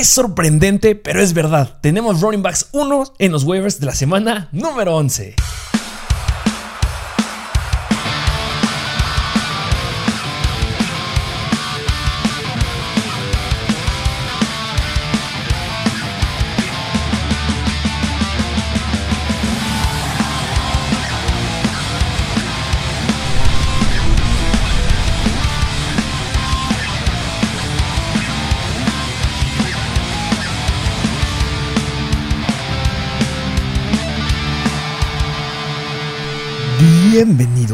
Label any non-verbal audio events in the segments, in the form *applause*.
Es sorprendente, pero es verdad. Tenemos running backs 1 en los waivers de la semana número 11.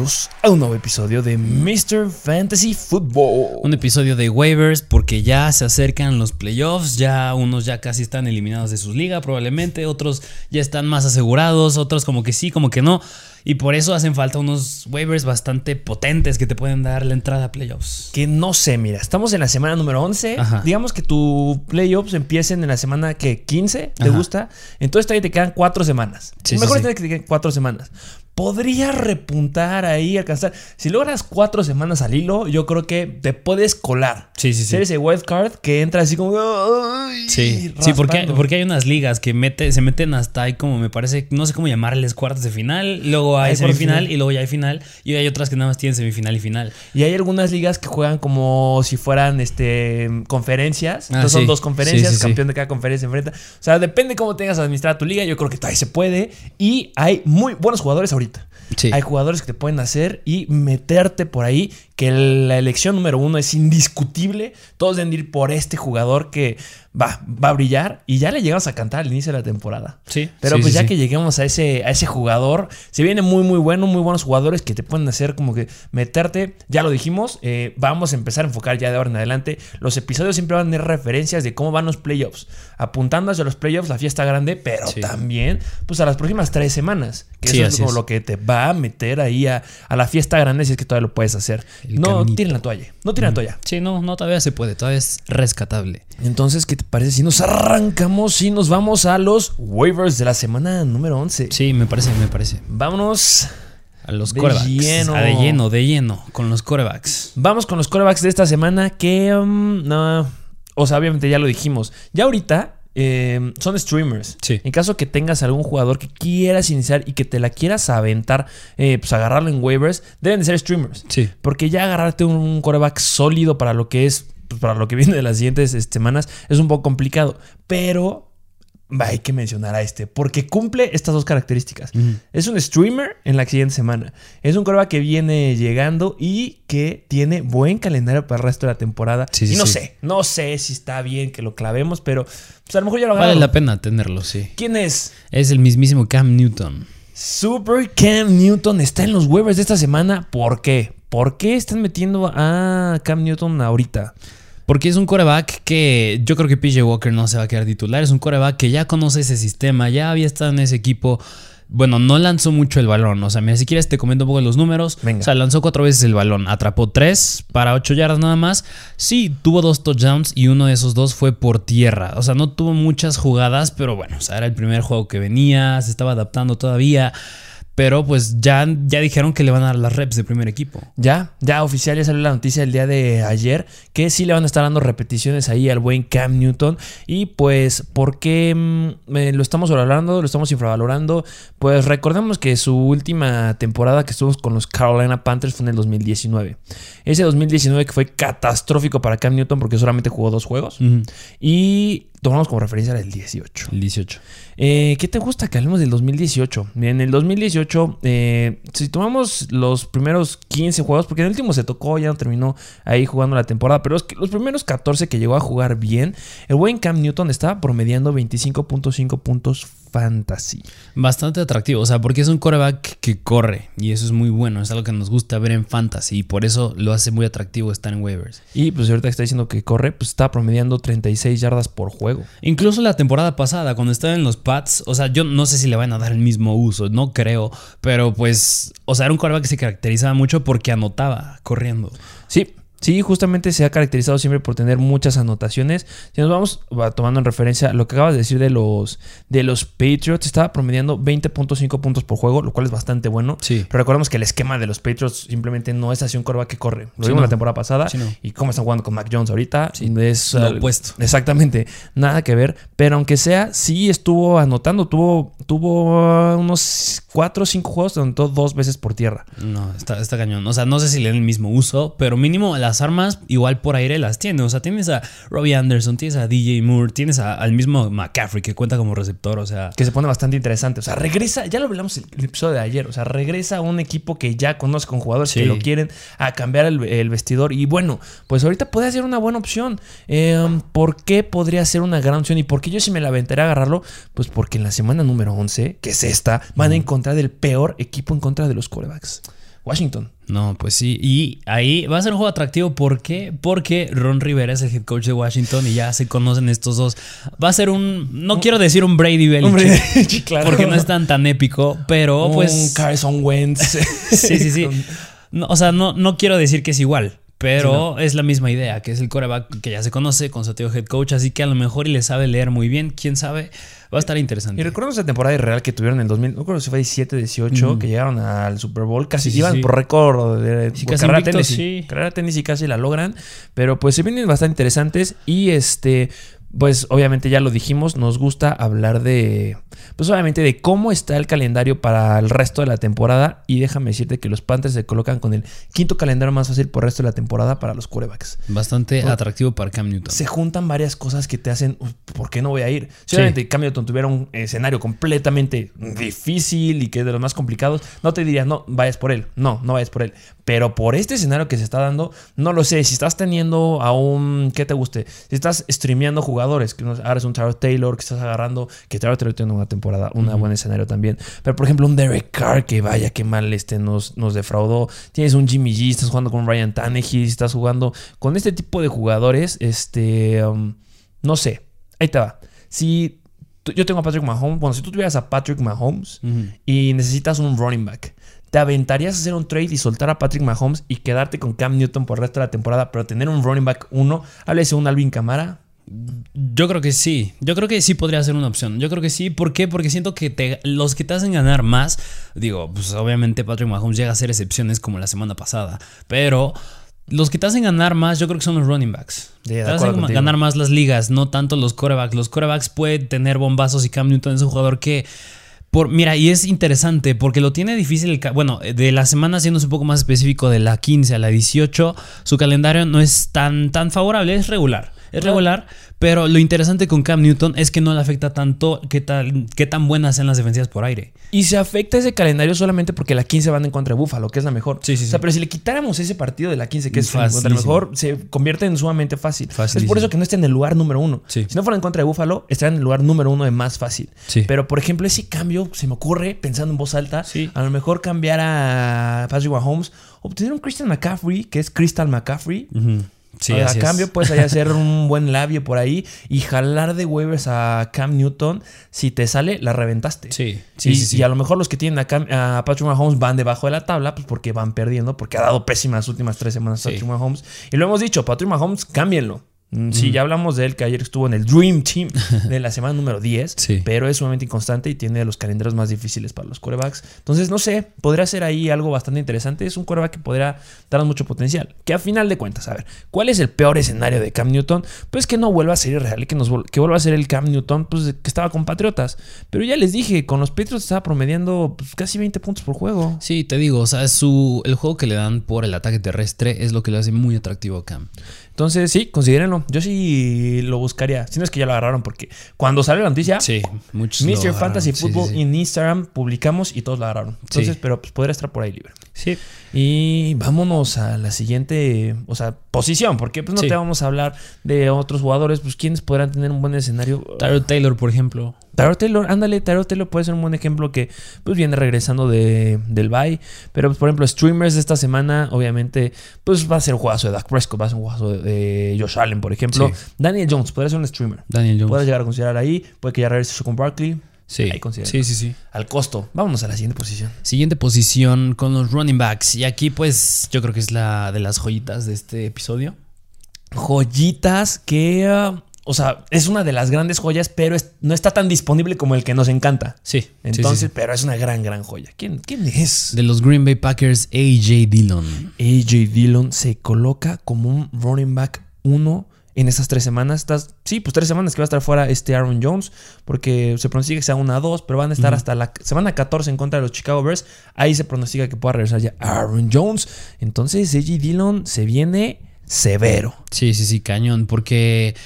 Bienvenidos a un nuevo episodio de Mr. Fantasy Football. Un episodio de waivers porque ya se acercan los playoffs, ya unos ya casi están eliminados de sus ligas probablemente, otros ya están más asegurados, otros como que sí, como que no. Y por eso hacen falta unos waivers bastante potentes que te pueden dar la entrada a playoffs. Que no sé, mira, estamos en la semana número 11. Ajá. Digamos que tu playoffs empiecen en la semana que 15, ¿te Ajá. gusta? Entonces todavía te quedan cuatro semanas. Sí, sí, Mejor sí. es que te queden cuatro semanas. Podría repuntar ahí, alcanzar. Si logras cuatro semanas al hilo, yo creo que te puedes colar. Sí, sí, sí. Ser ese wild card que entra así como. ¡ay! Sí, sí porque, porque hay unas ligas que mete, se meten hasta ahí como me parece, no sé cómo llamarles cuartos de final, luego hay semifinal final. y luego ya hay final y hay otras que nada más tienen semifinal y final. Y hay algunas ligas que juegan como si fueran este conferencias. Ah, Entonces son sí. dos conferencias, Sí, sí, sí. campeón de cada conferencia enfrenta. O sea, depende cómo tengas administrada tu liga. Yo creo que todavía se puede. Y hay muy buenos jugadores ahorita. Hay jugadores que te pueden hacer y meterte por ahí. Que la elección número uno es indiscutible. Todos deben ir por este jugador que va, va a brillar. Y ya le llegamos a cantar al inicio de la temporada. Sí. Pero sí, pues sí, ya sí. que lleguemos a ese, a ese jugador, se viene muy, muy bueno, muy buenos jugadores que te pueden hacer como que meterte. Ya lo dijimos, eh, vamos a empezar a enfocar ya de ahora en adelante. Los episodios siempre van a tener referencias de cómo van los playoffs, apuntando hacia los playoffs, la fiesta grande, pero también pues a las próximas tres semanas. Que Sí, eso es como es. lo que te va a meter ahí a, a la fiesta grande si es que todavía lo puedes hacer. El no caminito. tiren la toalla, no tiren la toalla. Sí, no, no, todavía se puede, todavía es rescatable. Entonces, ¿qué te parece si nos arrancamos y nos vamos a los waivers de la semana número 11? Sí, me parece, me parece. Vámonos A los De corebacks. lleno. A de lleno, de lleno, con los corebacks. Vamos con los corebacks de esta semana que, um, no, o sea, obviamente ya lo dijimos. Ya ahorita eh, son streamers. Sí. En caso que tengas algún jugador que quieras iniciar y que te la quieras aventar, eh, pues agarrarlo en waivers, deben de ser streamers. Sí. Porque ya agarrarte un coreback sólido para lo que es, pues, para lo que *laughs* viene de las siguientes este, semanas, es un poco complicado. Pero hay que mencionar a este, porque cumple estas dos características. Es un streamer en la siguiente semana. Es un coreback que viene llegando y que tiene buen calendario para el resto de la temporada. Sí, y no sí. sé, no sé si está bien que lo clavemos, pero pues a lo mejor ya lo Vale agarro. la pena tenerlo, sí. ¿Quién es? Es el mismísimo Cam Newton. Super Cam Newton está en los waivers de esta semana. ¿Por qué? ¿Por qué están metiendo a Cam Newton ahorita? Porque es un coreback que yo creo que PJ Walker no se va a quedar titular. Es un coreback que ya conoce ese sistema, ya había estado en ese equipo. Bueno, no lanzó mucho el balón. O sea, mira, si quieres te comento un poco los números. Venga. O sea, lanzó cuatro veces el balón. Atrapó tres para ocho yardas nada más. Sí, tuvo dos touchdowns y uno de esos dos fue por tierra. O sea, no tuvo muchas jugadas, pero bueno, o sea, era el primer juego que venía, se estaba adaptando todavía. Pero pues ya, ya dijeron que le van a dar las reps de primer equipo. Ya, ya oficial, ya salió la noticia el día de ayer que sí le van a estar dando repeticiones ahí al buen Cam Newton. Y pues, ¿por qué mm, eh, lo estamos valorando? Lo estamos infravalorando. Pues recordemos que su última temporada que estuvo con los Carolina Panthers fue en el 2019. Ese 2019 que fue catastrófico para Cam Newton porque solamente jugó dos juegos. Y tomamos como referencia el 18. El 18. Eh, ¿Qué te gusta que hablemos del 2018? Bien, en el 2018, eh, si tomamos los primeros 15 juegos, porque en el último se tocó, ya no terminó ahí jugando la temporada, pero los, los primeros 14 que llegó a jugar bien, el buen Cam Newton estaba promediando 25.5 puntos fantasy. Bastante atractivo, o sea, porque es un coreback que corre y eso es muy bueno, es algo que nos gusta ver en fantasy y por eso lo hace muy atractivo estar en waivers. Y pues ahorita que está diciendo que corre, pues está promediando 36 yardas por juego. Incluso la temporada pasada, cuando estaba en los Pats, o sea, yo no sé si le van a dar el mismo uso, no creo, pero pues, o sea, era un coreback que se caracterizaba mucho porque anotaba corriendo. Sí, Sí, justamente se ha caracterizado siempre por tener muchas anotaciones. Si nos vamos va, tomando en referencia lo que acabas de decir de los, de los Patriots, estaba promediando 20.5 puntos por juego, lo cual es bastante bueno. Sí. Pero recordemos que el esquema de los Patriots simplemente no es así un coreback que corre. Lo Sí, vimos no. la temporada pasada. Sí, no. Y cómo están jugando con Mac Jones ahorita. Sí, es lo al- opuesto. Exactamente. Nada que ver. Pero aunque sea, sí estuvo anotando. Tuvo, tuvo unos 4 o 5 juegos donde anotó dos veces por tierra. No, está, está cañón. O sea, no sé si le dan el mismo uso, pero mínimo las armas igual por aire las tiene. O sea, tienes a Robbie Anderson, tienes a DJ Moore, tienes a- al mismo McCaffrey que cuenta como receptor. O sea, que se pone bastante interesante. O sea, regresa, ya lo hablamos el, el episodio de ayer, o sea, regresa a un equipo que ya conoce con jugadores Sí. que lo quieren a cambiar el, el vestidor. Y bueno, pues ahorita puede ser una buena opción. Eh, ¿Por qué podría ser una gran opción? ¿Y por qué yo sí me la aventaré a agarrarlo? Pues porque en la semana número 11, que es esta, van a encontrar el peor equipo en contra de los corebacks. Washington. No, pues sí. Y ahí va a ser un juego atractivo. ¿Por qué? Porque Ron Rivera es el head coach de Washington y ya se conocen estos dos. Va a ser un. No quiero decir un Brady Belichick. *laughs* Claro. Porque no es tan, tan épico, pero Un pues. Carson Wentz. *laughs* Sí, sí, sí. *laughs* No, o sea, no, no quiero decir que es igual, pero es la misma idea, que es el coreback que ya se conoce con su antiguo head coach, así que a lo mejor y le sabe leer muy bien, quién sabe, va a estar Y interesante. recuerdo esa temporada irreal que tuvieron en el 2000, no recuerdo si fue 17, 18, que llegaron al Super Bowl, casi Sí, iban sí. por récord de Sí, casi carrera invictos, tenis, sí. carrera tenis y casi la logran, pero pues se vienen bastante interesantes y este pues obviamente ya lo dijimos, nos gusta hablar de pues obviamente de cómo está el calendario para el resto de la temporada y déjame decirte que los Panthers se colocan con el quinto calendario más fácil por el resto de la temporada para los quarterbacks Bastante atractivo para Cam Newton. se juntan varias cosas que te hacen, "Uf, ¿por qué no voy a ir? Si Sí. obviamente Cam Newton tuviera un escenario completamente difícil y que es de los más complicados, no te diría, no, vayas por él. No, no vayas por él. Pero por este escenario que se está dando, no lo sé. Si estás teniendo a un, ¿qué te guste? Si estás streameando jugadores, que ahora es un Tyrod Taylor, que estás agarrando, que Tyrod Taylor tiene una temporada, un buen escenario también. Pero por ejemplo, un Derek Carr, que vaya, qué mal este nos, nos defraudó. Tienes un Jimmy G, estás jugando con Ryan Tannehill, estás jugando con este tipo de jugadores, este, um, no sé, ahí te va. Si yo tengo a Patrick Mahomes, bueno, si tú tuvieras a Patrick Mahomes y necesitas un running back, ¿te aventarías a hacer un trade y soltar a Patrick Mahomes y quedarte con Cam Newton por el resto de la temporada, pero tener un running back uno? Háblese un Alvin Camara. Yo creo que sí. Yo creo que sí podría ser una opción. Yo creo que sí. ¿Por qué? Porque siento que te- los que te hacen ganar más, digo, pues obviamente Patrick Mahomes llega a ser excepciones como la semana pasada, pero los que te hacen ganar más, yo creo que son los running backs. Te hacen contigo. ganar más las ligas, no tanto los corebacks. Los corebacks pueden tener bombazos y Cam Newton es un jugador que por, mira, y es interesante porque lo tiene difícil. el bueno, de la semana, siendo un poco más específico, de la 15 a la 18, su calendario no es tan, tan favorable, es regular. Es Claro. regular, pero lo interesante con Cam Newton es que no le afecta tanto qué, tal, qué tan buenas sean las defensivas por aire. Y se afecta ese calendario solamente porque la 15 van en contra de Buffalo, que es la mejor. Sí, sí, O sea, sí. pero si le quitáramos ese partido de la 15, que es contra el mejor, se convierte en sumamente fácil. Es Facilísimo. por eso que no está en el lugar número uno. Si no fuera en contra de Buffalo, estaría en el lugar número uno de más fácil. Sí. Pero, por ejemplo, ese cambio se me ocurre, pensando en voz alta, a lo mejor cambiar a Patrick Mahomes, obtener un Christian McCaffrey, que es Crystal McCaffrey. Sí, a así es. cambio, puedes ahí hacer un *laughs* buen labio por ahí y jalar de waivers a Cam Newton. Si te sale, la reventaste. Sí, sí, y, sí, y a lo mejor los que tienen a, Cam- a Patrick Mahomes van debajo de la tabla, pues porque van perdiendo, porque ha dado pésimas las últimas tres semanas. Patrick Mahomes. Y lo hemos dicho, Patrick Mahomes, cámbienlo. Mm, Sí, ya hablamos de él que ayer estuvo en el Dream Team *laughs* de la semana número 10, Sí. pero es sumamente inconstante y tiene los calendarios más difíciles para los quarterbacks. Entonces, no sé, podría ser ahí algo bastante interesante. Es un quarterback que podría darnos mucho potencial. Que a final de cuentas, a ver, ¿cuál es el peor escenario de Cam Newton? Pues que no vuelva a ser irreal y que, nos, que vuelva a ser el Cam Newton pues, que estaba con Patriotas. Pero ya les dije, con los Patriots estaba promediando pues, casi 20 puntos por juego. Sí, te digo, o sea, su, el juego que le dan por el ataque terrestre es lo que le hace muy atractivo a Cam. Entonces, sí, considérenlo. Yo sí lo buscaría. Si no es que ya lo agarraron, porque cuando sale la noticia, Sí, muchos. Mr. Fantasy Football sí, sí. en Instagram publicamos y todos lo agarraron. Entonces, pero pues podría estar por ahí libre. Sí. Y vámonos a la siguiente, o sea, posición, porque pues no Sí. te vamos a hablar de otros jugadores, pues quienes podrán tener un buen escenario. Tyrod Taylor, por ejemplo. Tyrod Taylor, ándale, Tyrod Taylor puede ser un buen ejemplo que pues viene regresando de, del bye, pero pues, por ejemplo, streamers de esta semana, obviamente, pues va a ser un juegazo de Dak Prescott, va a ser un juegazo de, de Josh Allen, por ejemplo. Sí. Daniel Jones podría ser un streamer. Daniel Jones. Puedes llegar a considerar ahí, puede que ya regrese con Barkley. Sí, Ahí sí, sí, sí. Al costo. Vámonos a la siguiente posición. Siguiente posición con los running backs. Y aquí, pues, yo creo que es la de las joyitas de este episodio. Joyitas que. ah, o sea, es una de las grandes joyas, pero es- no está tan disponible como el que nos encanta. Sí. Entonces, sí, sí. pero es una gran, gran joya. ¿Quién, quién es? De los Green Bay Packers, AJ Dillon. AJ Dillon se coloca como un running back 1 en estas tres semanas. Estas, sí, pues tres semanas que va a estar fuera este Aaron Jones, porque se pronostica que sea una 2, pero van a estar hasta la semana 14 en contra de los Chicago Bears. Ahí se pronostica que pueda regresar ya Aaron Jones. Entonces, AJ Dillon se viene severo. Sí, sí, sí, cañón. Porque.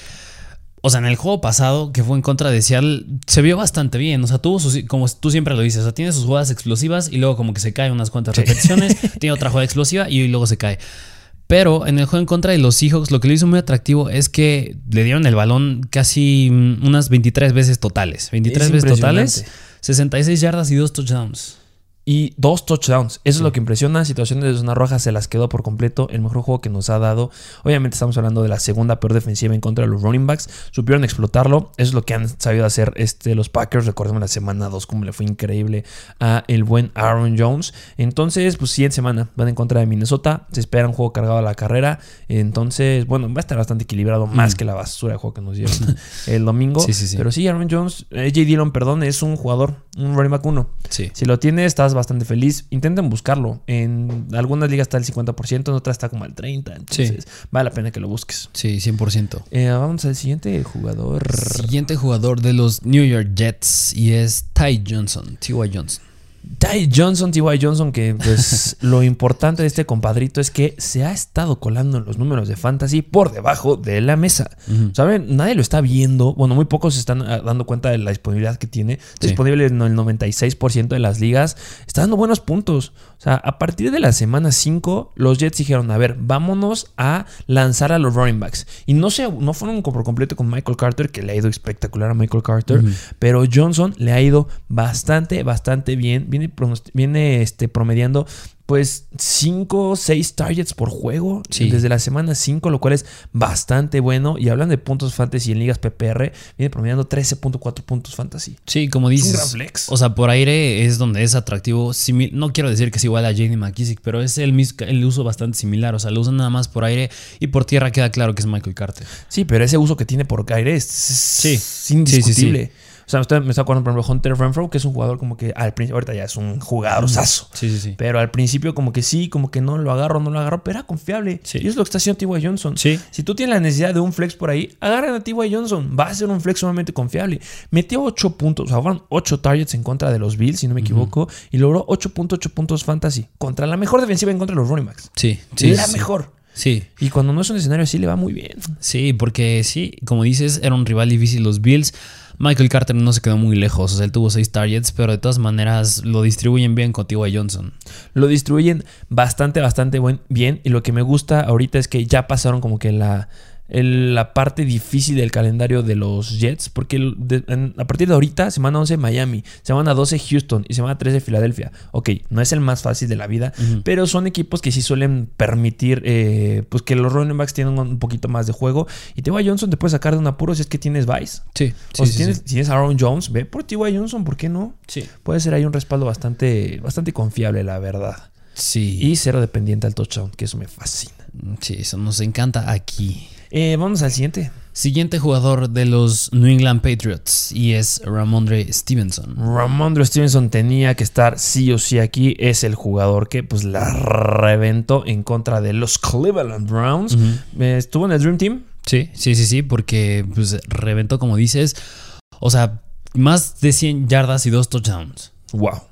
O sea, en el juego pasado, que fue en contra de Seattle, se vio bastante bien. O sea, tuvo sus, como tú siempre lo dices, o sea, tiene sus jugadas explosivas y luego como que se cae unas cuantas repeticiones, *laughs* tiene otra jugada explosiva y luego se cae. Pero en el juego en contra de los Seahawks, lo que lo hizo muy atractivo es que le dieron el balón casi mm, unas 23 veces totales. 23 Es veces totales, impresionante. 66 yardas y dos touchdowns. Y dos touchdowns. Eso es lo que impresiona. Situaciones de zona roja se las quedó por completo. El mejor juego que nos ha dado. Obviamente estamos hablando de la segunda peor defensiva en contra de los running backs. Supieron explotarlo. Eso es lo que han sabido hacer este, los Packers. Recordemos la semana 2 como le fue increíble a el buen Aaron Jones. Entonces, pues siguiente semana van en contra de Minnesota. Se espera un juego cargado a la carrera. Entonces, bueno, va a estar bastante equilibrado. Más que la basura de juego que nos dieron *laughs* el domingo. Sí, sí, sí. Pero sí, Aaron Jones, AJ Dillon, perdón, es un jugador, un running back 1. Sí. Si lo tienes, estás bastante feliz. Intenten buscarlo. En algunas ligas está el 50%, en otras está como al 30%. Entonces, vale la pena que lo busques. Sí, 100%. Eh, vamos al siguiente jugador. Siguiente jugador de los New York Jets y es Ty Johnson, T.Y. Johnson. Ty Johnson, T.Y. Johnson, que pues *laughs* lo importante de este compadrito es que se ha estado colando en los números de fantasy por debajo de la mesa. ¿Saben? Nadie lo está viendo. Bueno, muy pocos se están ah, dando cuenta de la disponibilidad que tiene. Sí. disponible en el 96% de las ligas. Está dando buenos puntos. O sea, a partir de la semana 5, los Jets dijeron, a ver, vámonos a lanzar a los running backs. Y no, se, no fueron por completo con Michael Carter, que le ha ido espectacular a Michael Carter, pero Johnson le ha ido bastante, bastante bien. Viene, viene este, promediando pues 5 o 6 targets por juego Sí. desde la semana 5, lo cual es bastante bueno. Y hablan de puntos fantasy en ligas PPR, viene promediando 13.4 puntos fantasy. Sí, como Es un dices. gran flex. O sea, por aire es donde es atractivo. No quiero decir que es igual a JD McKissick, pero es el, el uso bastante similar. O sea, lo usan nada más por aire y por tierra queda claro que es Michael Carter. Sí, pero ese uso que tiene por aire es, Sí. es indiscutible. Sí, sí, O sea, me estoy- me está acordando, por ejemplo, Hunter Renfro, que es un jugador como que al principio, ahorita ya es un jugador sazo. Sí, sí, sí. Pero al principio como que sí, como que no lo agarro, no lo agarro, pero era confiable. Sí. Y es lo que está haciendo T.Y. Johnson. Sí. Si tú tienes la necesidad de un flex por ahí, agarren a T.Y. Johnson. Va a ser un flex sumamente confiable. Metió 8 puntos, o sea, fueron 8 targets en contra de los Bills, si no me equivoco, y logró 8.8 puntos fantasy contra la mejor defensiva en contra de los running backs. Sí, sí. la sí. mejor. Sí, Y cuando no es un escenario así, le va muy bien. sí, porque sí, como dices, era un rival difícil los Bills. Michael Carter no se quedó muy lejos, o sea, él tuvo seis targets, pero de todas maneras lo distribuyen bien con T.Y. Johnson. Lo distribuyen bastante, bastante buen, bien. Y lo que me gusta ahorita es que ya pasaron como que la, el- la parte difícil del calendario de los Jets. Porque el- de- en- a partir de ahorita, semana 11 Miami, semana 12 Houston y semana 13 Filadelfia. Ok, no es el más fácil de la vida, pero son equipos que sí suelen permitir eh, pues que los running backs tienen un poquito más de juego. Y T.Y. Johnson te puede sacar de un apuro si es que tienes Vice. Sí, o si, tienes, si tienes Aaron Jones, ve por T.Y. Johnson, ¿por qué no? Sí. Puede ser ahí un respaldo bastante, bastante confiable, la verdad. Sí. Y cero dependiente al touchdown, que eso me fascina. Sí, eso nos encanta aquí. Eh, vamos al siguiente. Siguiente jugador de los New England Patriots y es Ramondre Stevenson. Ramondre Stevenson tenía que estar sí o sí aquí. Es el jugador que pues la reventó en contra de los Cleveland Browns. Eh, Estuvo en el Dream Team. Sí, sí, sí, sí, porque pues reventó como dices. O sea, más de 100 yardas y dos touchdowns. Wow. O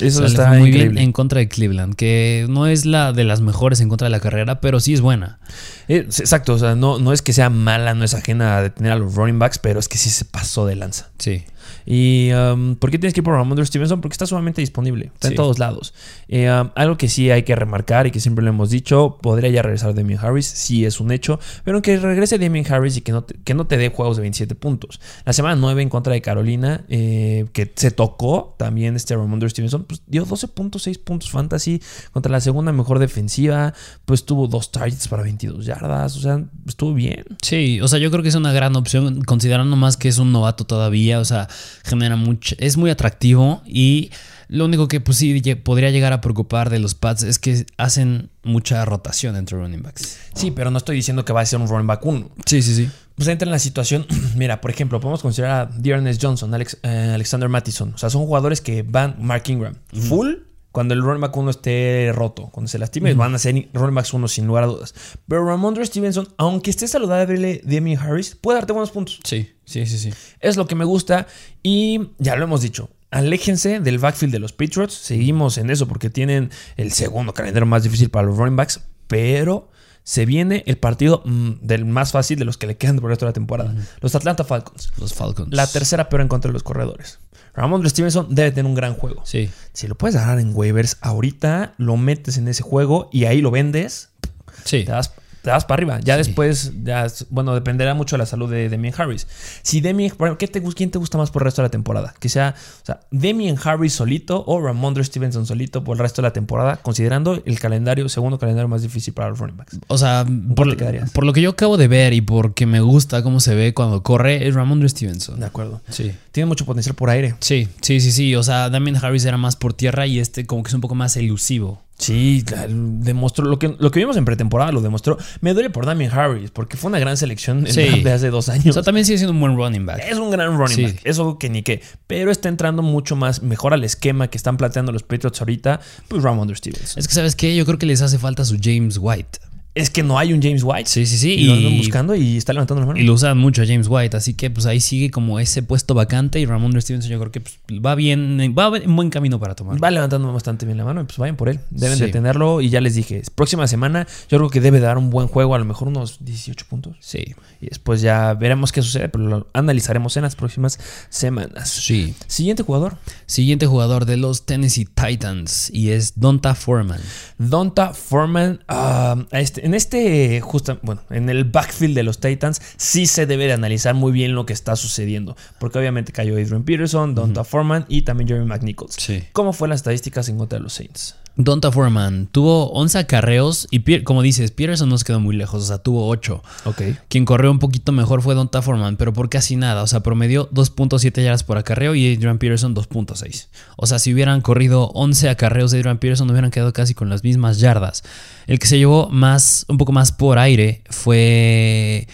*laughs* Eso sea, está muy increíble. bien en contra de Cleveland, que no es la de las mejores en contra de la carrera, pero sí es buena. Eh, exacto, o sea, no, no es que sea mala, no es ajena a detener a los running backs, pero es que sí se pasó de lanza. Sí. ¿Y um, por qué tienes que ir por Ramondre Stevenson? Porque está sumamente disponible. Está Sí. en todos lados. Eh, um, algo que sí hay que remarcar y que siempre lo hemos dicho, podría ya regresar Damien Harris, sí es un hecho, pero aunque regrese Damien Harris y que no te, que no te dé juegos de 27 puntos. La semana 9 en contra de Carolina, eh, que se tocó también este este Ramondre Stevenson, pues dio 12.6 puntos fantasy contra la segunda mejor defensiva, pues tuvo dos targets para 22 yardas, o sea, estuvo bien. Sí, o sea, yo creo que es una gran opción, considerando más que es un novato todavía, o sea, genera mucho, es muy atractivo y lo único que pues sí podría llegar a preocupar de los Pats es que hacen mucha rotación entre running backs. Sí, pero no estoy diciendo que va a ser un running back 1. Sí, sí, sí. Pues entra en la situación, *clears throat* mira, por ejemplo, podemos considerar a Dearness Johnson, Alex, eh, Alexander Mattison. O sea, son jugadores que van, Mark Ingram, full cuando el running back 1 esté roto, cuando se lastime, van a ser running backs 1 sin lugar a dudas. Pero Ramondre Stevenson, aunque esté saludable Demi Harris, puede darte buenos puntos. Sí, sí, sí, sí. Es lo que me gusta y ya lo hemos dicho aléjense del backfield de los Patriots. Seguimos en eso porque tienen el segundo calendario más difícil para los running backs, pero se viene el partido mm, del más fácil de los que le quedan por el resto de la temporada. Los Atlanta Falcons. Los Falcons. La tercera peor en contra de los corredores. Ramón Stevenson debe tener un gran juego. Sí. Si lo puedes agarrar en waivers ahorita, lo metes en ese juego y ahí lo vendes. Sí. Te das te vas para arriba. Ya después, ya, bueno, dependerá mucho de la salud de Demian Harris. Si Demian, ¿qué te, ¿quién te gusta más por el resto de la temporada? Que sea, o sea, Demian Harris solito o Ramondre Stevenson solito por el resto de la temporada, considerando el calendario, segundo calendario más difícil para los running backs. O sea, por, por, lo que yo acabo de ver y porque me gusta cómo se ve cuando corre, es Ramondre Stevenson. De acuerdo. Sí. Tiene mucho potencial por aire. Sí, sí, sí, sí. O sea, Damian Harris era más por tierra y este como que es un poco más elusivo. Sí, demostró lo que, lo que vimos en pretemporada, lo demostró. Me duele por Damien Harris, porque fue una gran selección *laughs* de hace dos años. O sea, también sigue siendo un buen running back. Es un gran running back, eso que ni qué. Pero está entrando mucho más, mejor al esquema que están planteando los Patriots ahorita, pues Ramondre Stevens. Es que, ¿sabes qué? Yo creo que les hace falta su James White es que no hay un James White. Sí, sí, sí. Y, lo andan buscando y está levantando la mano. Y lo usan mucho a James White. Así que pues ahí sigue como ese puesto vacante. Y Ramón Stevenson yo creo que pues, va bien, va en buen camino para tomar. Va levantando bastante bien la mano y pues vayan por él. Deben de tenerlo. Y ya les dije, próxima semana yo creo que debe dar un buen juego, a lo mejor unos 18 puntos. Sí. Y después ya veremos qué sucede, pero lo analizaremos en las próximas semanas. Sí. Siguiente jugador. Siguiente jugador de los Tennessee Titans y es Donta Foreman. Donta Foreman, ah, este, en este justo, bueno, en el backfield de los Titans sí se debe de analizar muy bien lo que está sucediendo. Porque obviamente cayó Adrian Peterson, Donta Foreman y también Jeremy McNichols. Sí. ¿Cómo fue las estadísticas en contra de los Saints? Donta Foreman tuvo 11 acarreos y como dices, Peterson no se quedó muy lejos, o sea, tuvo 8. Ok. Quien corrió un poquito mejor fue Donta Foreman, pero por casi nada, o sea, promedió 2.7 yardas por acarreo y Adrian Peterson 2.6. O sea, si hubieran corrido 11 acarreos de Adrian Peterson, hubieran quedado casi con las mismas yardas. El que se llevó más, un poco más por aire fue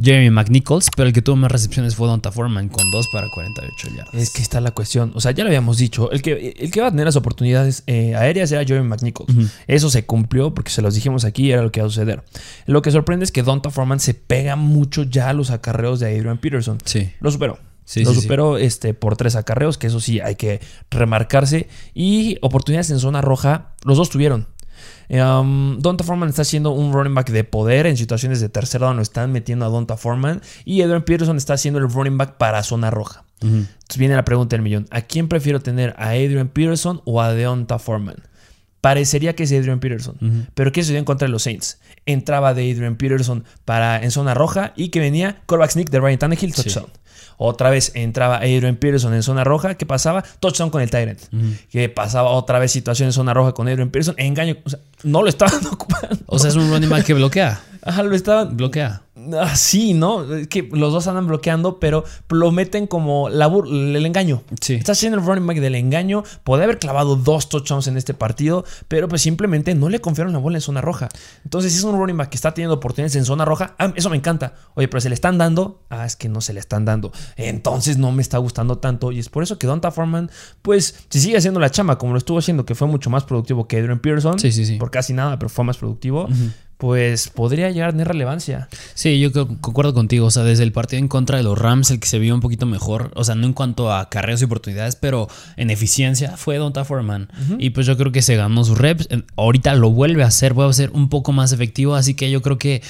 Jeremy McNichols, pero el que tuvo más recepciones fue Donta Foreman con 2 para 48 yardas. Es que está la cuestión. O sea, ya lo habíamos dicho. El que, el que va a tener las oportunidades eh, aéreas era Jeremy McNichols. Eso se cumplió porque se los dijimos aquí era lo que iba a suceder. Lo que sorprende es que Donta Foreman se pega mucho ya a los acarreos de Adrian Peterson. Sí. Lo superó. Sí, lo superó Este, por tres acarreos, que eso sí hay que remarcarse. Y oportunidades en zona roja, los dos tuvieron. Um, Donta Foreman está siendo un running back de poder en situaciones de tercera down. están metiendo a Donta Foreman. Y Adrian Peterson está siendo el running back para zona roja. Entonces viene la pregunta del millón. ¿A quién prefiero tener? ¿A Adrian Peterson o a Donta Foreman? Parecería que es Adrian Peterson. Pero ¿qué sucedió en contra de los Saints? Entraba de Adrian Peterson para, en zona roja y que venía Corvax sneak de Ryan Tannehill, touchdown. Otra vez entraba Adrian Peterson en zona roja. ¿Qué pasaba? Touchdown con el Tyrant. Que pasaba otra vez situación en zona roja con Adrian Peterson. Engaño. O sea, no lo estaban *laughs* ocupando. O sea, es un running back que bloquea. Ajá, lo estaban. Bloquea. Ah, sí, ¿no? Es que los dos andan bloqueando, pero lo meten como la el engaño. Sí. Está haciendo el running back del engaño. Puede haber clavado dos touchdowns en este partido, pero pues simplemente no le confiaron la bola en zona roja. Entonces, si es un running back que está teniendo oportunidades en zona roja, ah, eso me encanta. Oye, pero se le están dando. Ah, es que no se le están dando. Entonces no me está gustando tanto. Y es por eso que Donta Foreman, pues, si sigue haciendo la chama como lo estuvo haciendo, que fue mucho más productivo que Adrian Pearson. Sí, sí, sí. Por casi nada, pero fue más productivo pues podría llegar a tener relevancia. Sí, yo concuerdo contigo. O sea, desde el partido en contra de los Rams, el que se vio un poquito mejor, o sea, no en cuanto a carreras y oportunidades, pero en eficiencia, fue Donta Foreman. Y pues yo creo que se ganó sus reps. Ahorita lo vuelve a hacer, vuelve a ser un poco más efectivo. Así que yo creo que.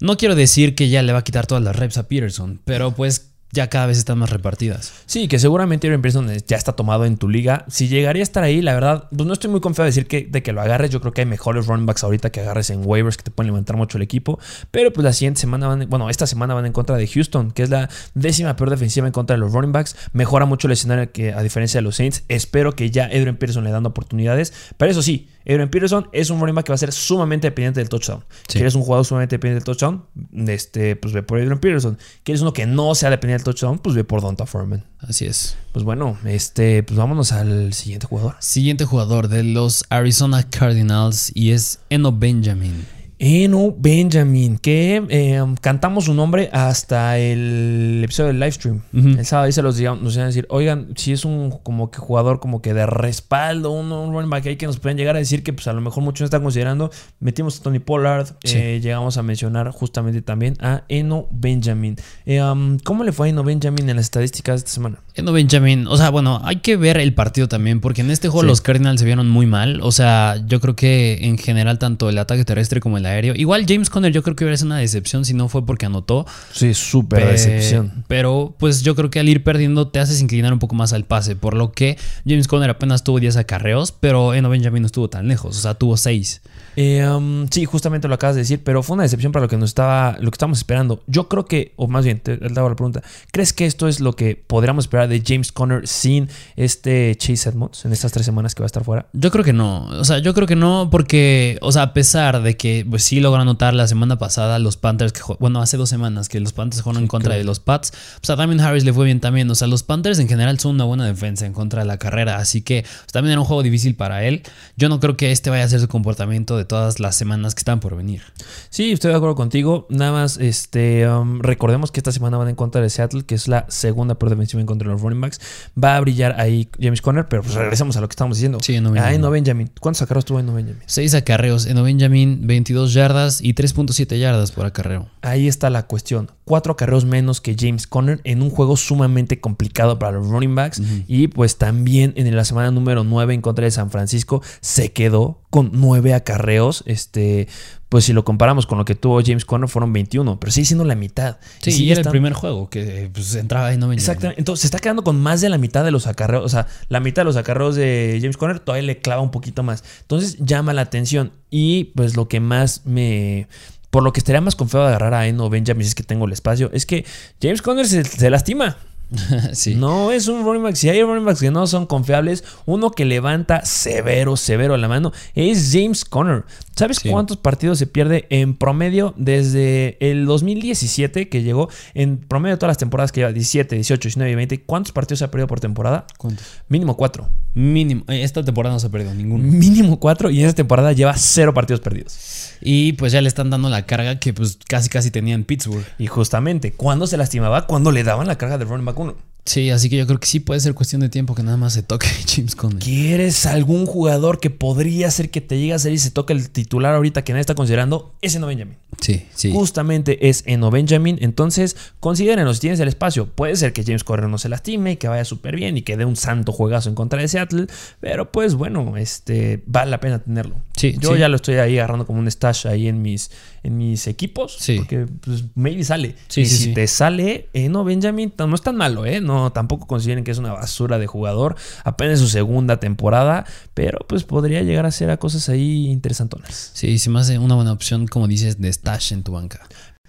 No quiero decir que ya le va a quitar todas las reps a Peterson, pero pues ya cada vez están más repartidas. Sí, que seguramente Adrian Peterson ya está tomado en tu liga. Si llegaría a estar ahí, la verdad, pues no estoy muy confiado de decir que, de que lo agarres. Yo creo que hay mejores running backs ahorita que agarres en waivers que te pueden levantar mucho el equipo. Pero pues la siguiente semana van, bueno, esta semana van en contra de Houston, que es la décima peor defensiva en contra de los running backs. Mejora mucho el escenario que a diferencia de los Saints. Espero que ya Adrian Peterson le dando oportunidades. Pero eso sí, Adrian Peterson es un running back que va a ser sumamente dependiente del touchdown. Si eres un jugador sumamente dependiente del touchdown, este, pues ve por Adrian Peterson. ¿Quieres uno que no sea dependiente del touchdown? Pues ve por Donta Foreman. Así es. Pues bueno, este, pues vámonos al siguiente jugador. Siguiente jugador de los Arizona Cardinals y es Eno Benjamin. Eno Benjamin, que eh, cantamos su nombre hasta el episodio del live stream. El sábado ahí se los digamos, nos iban a decir, oigan, si es un como que jugador como que de respaldo, un, un running back ahí que nos pueden llegar a decir que pues a lo mejor muchos no están considerando. Metimos a Tony Pollard, eh, llegamos a mencionar justamente también a Eno Benjamin. Eh, um, ¿Cómo le fue a Eno Benjamin en las estadísticas de esta semana? Eno Benjamin, o sea, bueno, hay que ver el partido también, porque en este juego los Cardinals se vieron muy mal. O sea, yo creo que en general tanto el ataque terrestre como el aéreo. Igual James Conner yo creo que hubiera sido una decepción si no fue porque anotó. Sí, súper decepción. Pero pues yo creo que al ir perdiendo te haces inclinar un poco más al pase, por lo que James Conner apenas tuvo 10 acarreos, pero Eno Benjamin no estuvo tan lejos, o sea, tuvo 6. Eh, um, sí, justamente lo acabas de decir, pero fue una decepción para lo que nos estaba, lo que estábamos esperando. Yo creo que, o más bien, te, te hago la pregunta, ¿crees que esto es lo que podríamos esperar de James Conner sin este Chase Edmonds en estas tres semanas que va a estar fuera? Yo creo que no, o sea, yo creo que no, porque, o sea, a pesar de que pues sí logró anotar la semana pasada los Panthers, que bueno, hace dos semanas que los Panthers jugaron en contra de los Pats, pues a Damien Harris le fue bien también, o sea, los Panthers en general son una buena defensa en contra de la carrera, así que pues, también era un juego difícil para él. Yo no creo que este vaya a ser su comportamiento de todas las semanas que están por venir. Sí, estoy de acuerdo contigo. Nada más, este, um, recordemos que esta semana van en contra de Seattle, que es la segunda por defensiva en contra de los running backs. Va a brillar ahí James Conner, pero pues regresemos a lo que estamos diciendo. Sí, no Ah, Eno Benjamin. ¿Cuántos acarreos tuvo Eno Benjamin? 6 acarreos, Eno Benjamin 22 yardas y 3.7 yardas por acarreo. Ahí está la cuestión. Cuatro acarreos menos que James Conner en un juego sumamente complicado para los running backs. Y pues también en la semana número 9 en contra de San Francisco se quedó con 9 acarreos. Este, pues si lo comparamos con lo que tuvo James Conner fueron 21, pero sigue siendo la mitad. Sí, Y y era el primer juego que pues, entraba Eno Benjamin. Exactamente. Entonces se está quedando con más de la mitad de los acarreos. O sea, la mitad de los acarreos de James Conner todavía le clava un poquito más. Entonces llama la atención. Y pues lo que más me. Por lo que estaría más confiado de agarrar a Eno Benjamin si es que tengo el espacio. Es que James Conner se, se lastima. *laughs* sí. No es un running back. Si hay running backs que no son confiables, uno que levanta severo, severo la mano es James Conner. ¿Sabes Sí. cuántos partidos se pierde en promedio desde el 2017 que llegó? En promedio de todas las temporadas que lleva, 17, 18, 19 y 20, ¿cuántos partidos se ha perdido por temporada? ¿Cuántos? Mínimo 4. Mínimo. Eh, Esta temporada no se ha perdido ninguno. Mínimo 4 y en esta temporada lleva 0 partidos perdidos. Y pues ya le están dando la carga que pues casi casi tenía en Pittsburgh. Y justamente, ¿cuándo se lastimaba? Cuando le daban la carga de running back 1. Sí, así que yo creo que sí puede ser cuestión de tiempo que nada más se toque *laughs* James Conner. ¿Quieres algún jugador que podría ser que te llegue a ser y se toque el titular ahorita que nadie está considerando? Ese no Benjamin. Sí, sí. Justamente es Eno Benjamin. Entonces, considérenlo si tienes el espacio. Puede ser que James Conner no se lastime y que vaya súper bien y que dé un santo juegazo en contra de Seattle. Pero pues bueno, este vale la pena tenerlo. Sí, Yo sí. ya lo estoy ahí agarrando como un stash ahí en mis, en mis equipos. Sí. Porque pues maybe sale. Sí, y sí, si te sale Eno Benjamin, no es tan malo, ¿eh? No, tampoco consideren que es una basura de jugador. Apenas su segunda temporada. Pero pues podría llegar a ser a cosas ahí interesantonas. Sí, se me hace una buena opción, como dices, de stash en tu banca.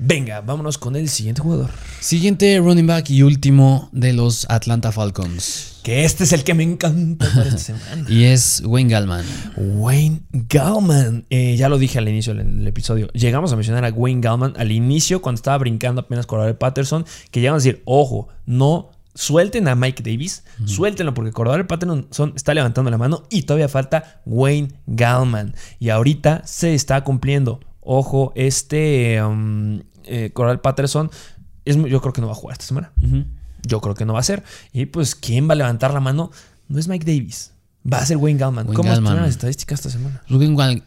Venga, vámonos con el siguiente jugador. Siguiente running back y último de los Atlanta Falcons. Que este es el que me encanta para esta *laughs* semana. Y es Wayne Gallman. Wayne Gallman. Eh, ya lo dije al inicio del, episodio. Llegamos a mencionar a Wayne Gallman al inicio cuando estaba brincando apenas Cordell Patterson. Que llegamos a decir, ojo, no suelten a Mike Davis. Suéltenlo porque Cordell Patterson está levantando la mano y todavía falta Wayne Gallman. Y ahorita se está cumpliendo. Ojo, este um, eh, Cordell Patterson es, muy- yo creo que no va a jugar esta semana. Yo creo que no va a ser. Y pues, ¿quién va a levantar la mano? No es Mike Davis. Va a ser Wayne Gallman. Wayne ¿Cómo estuvieron las estadísticas esta semana?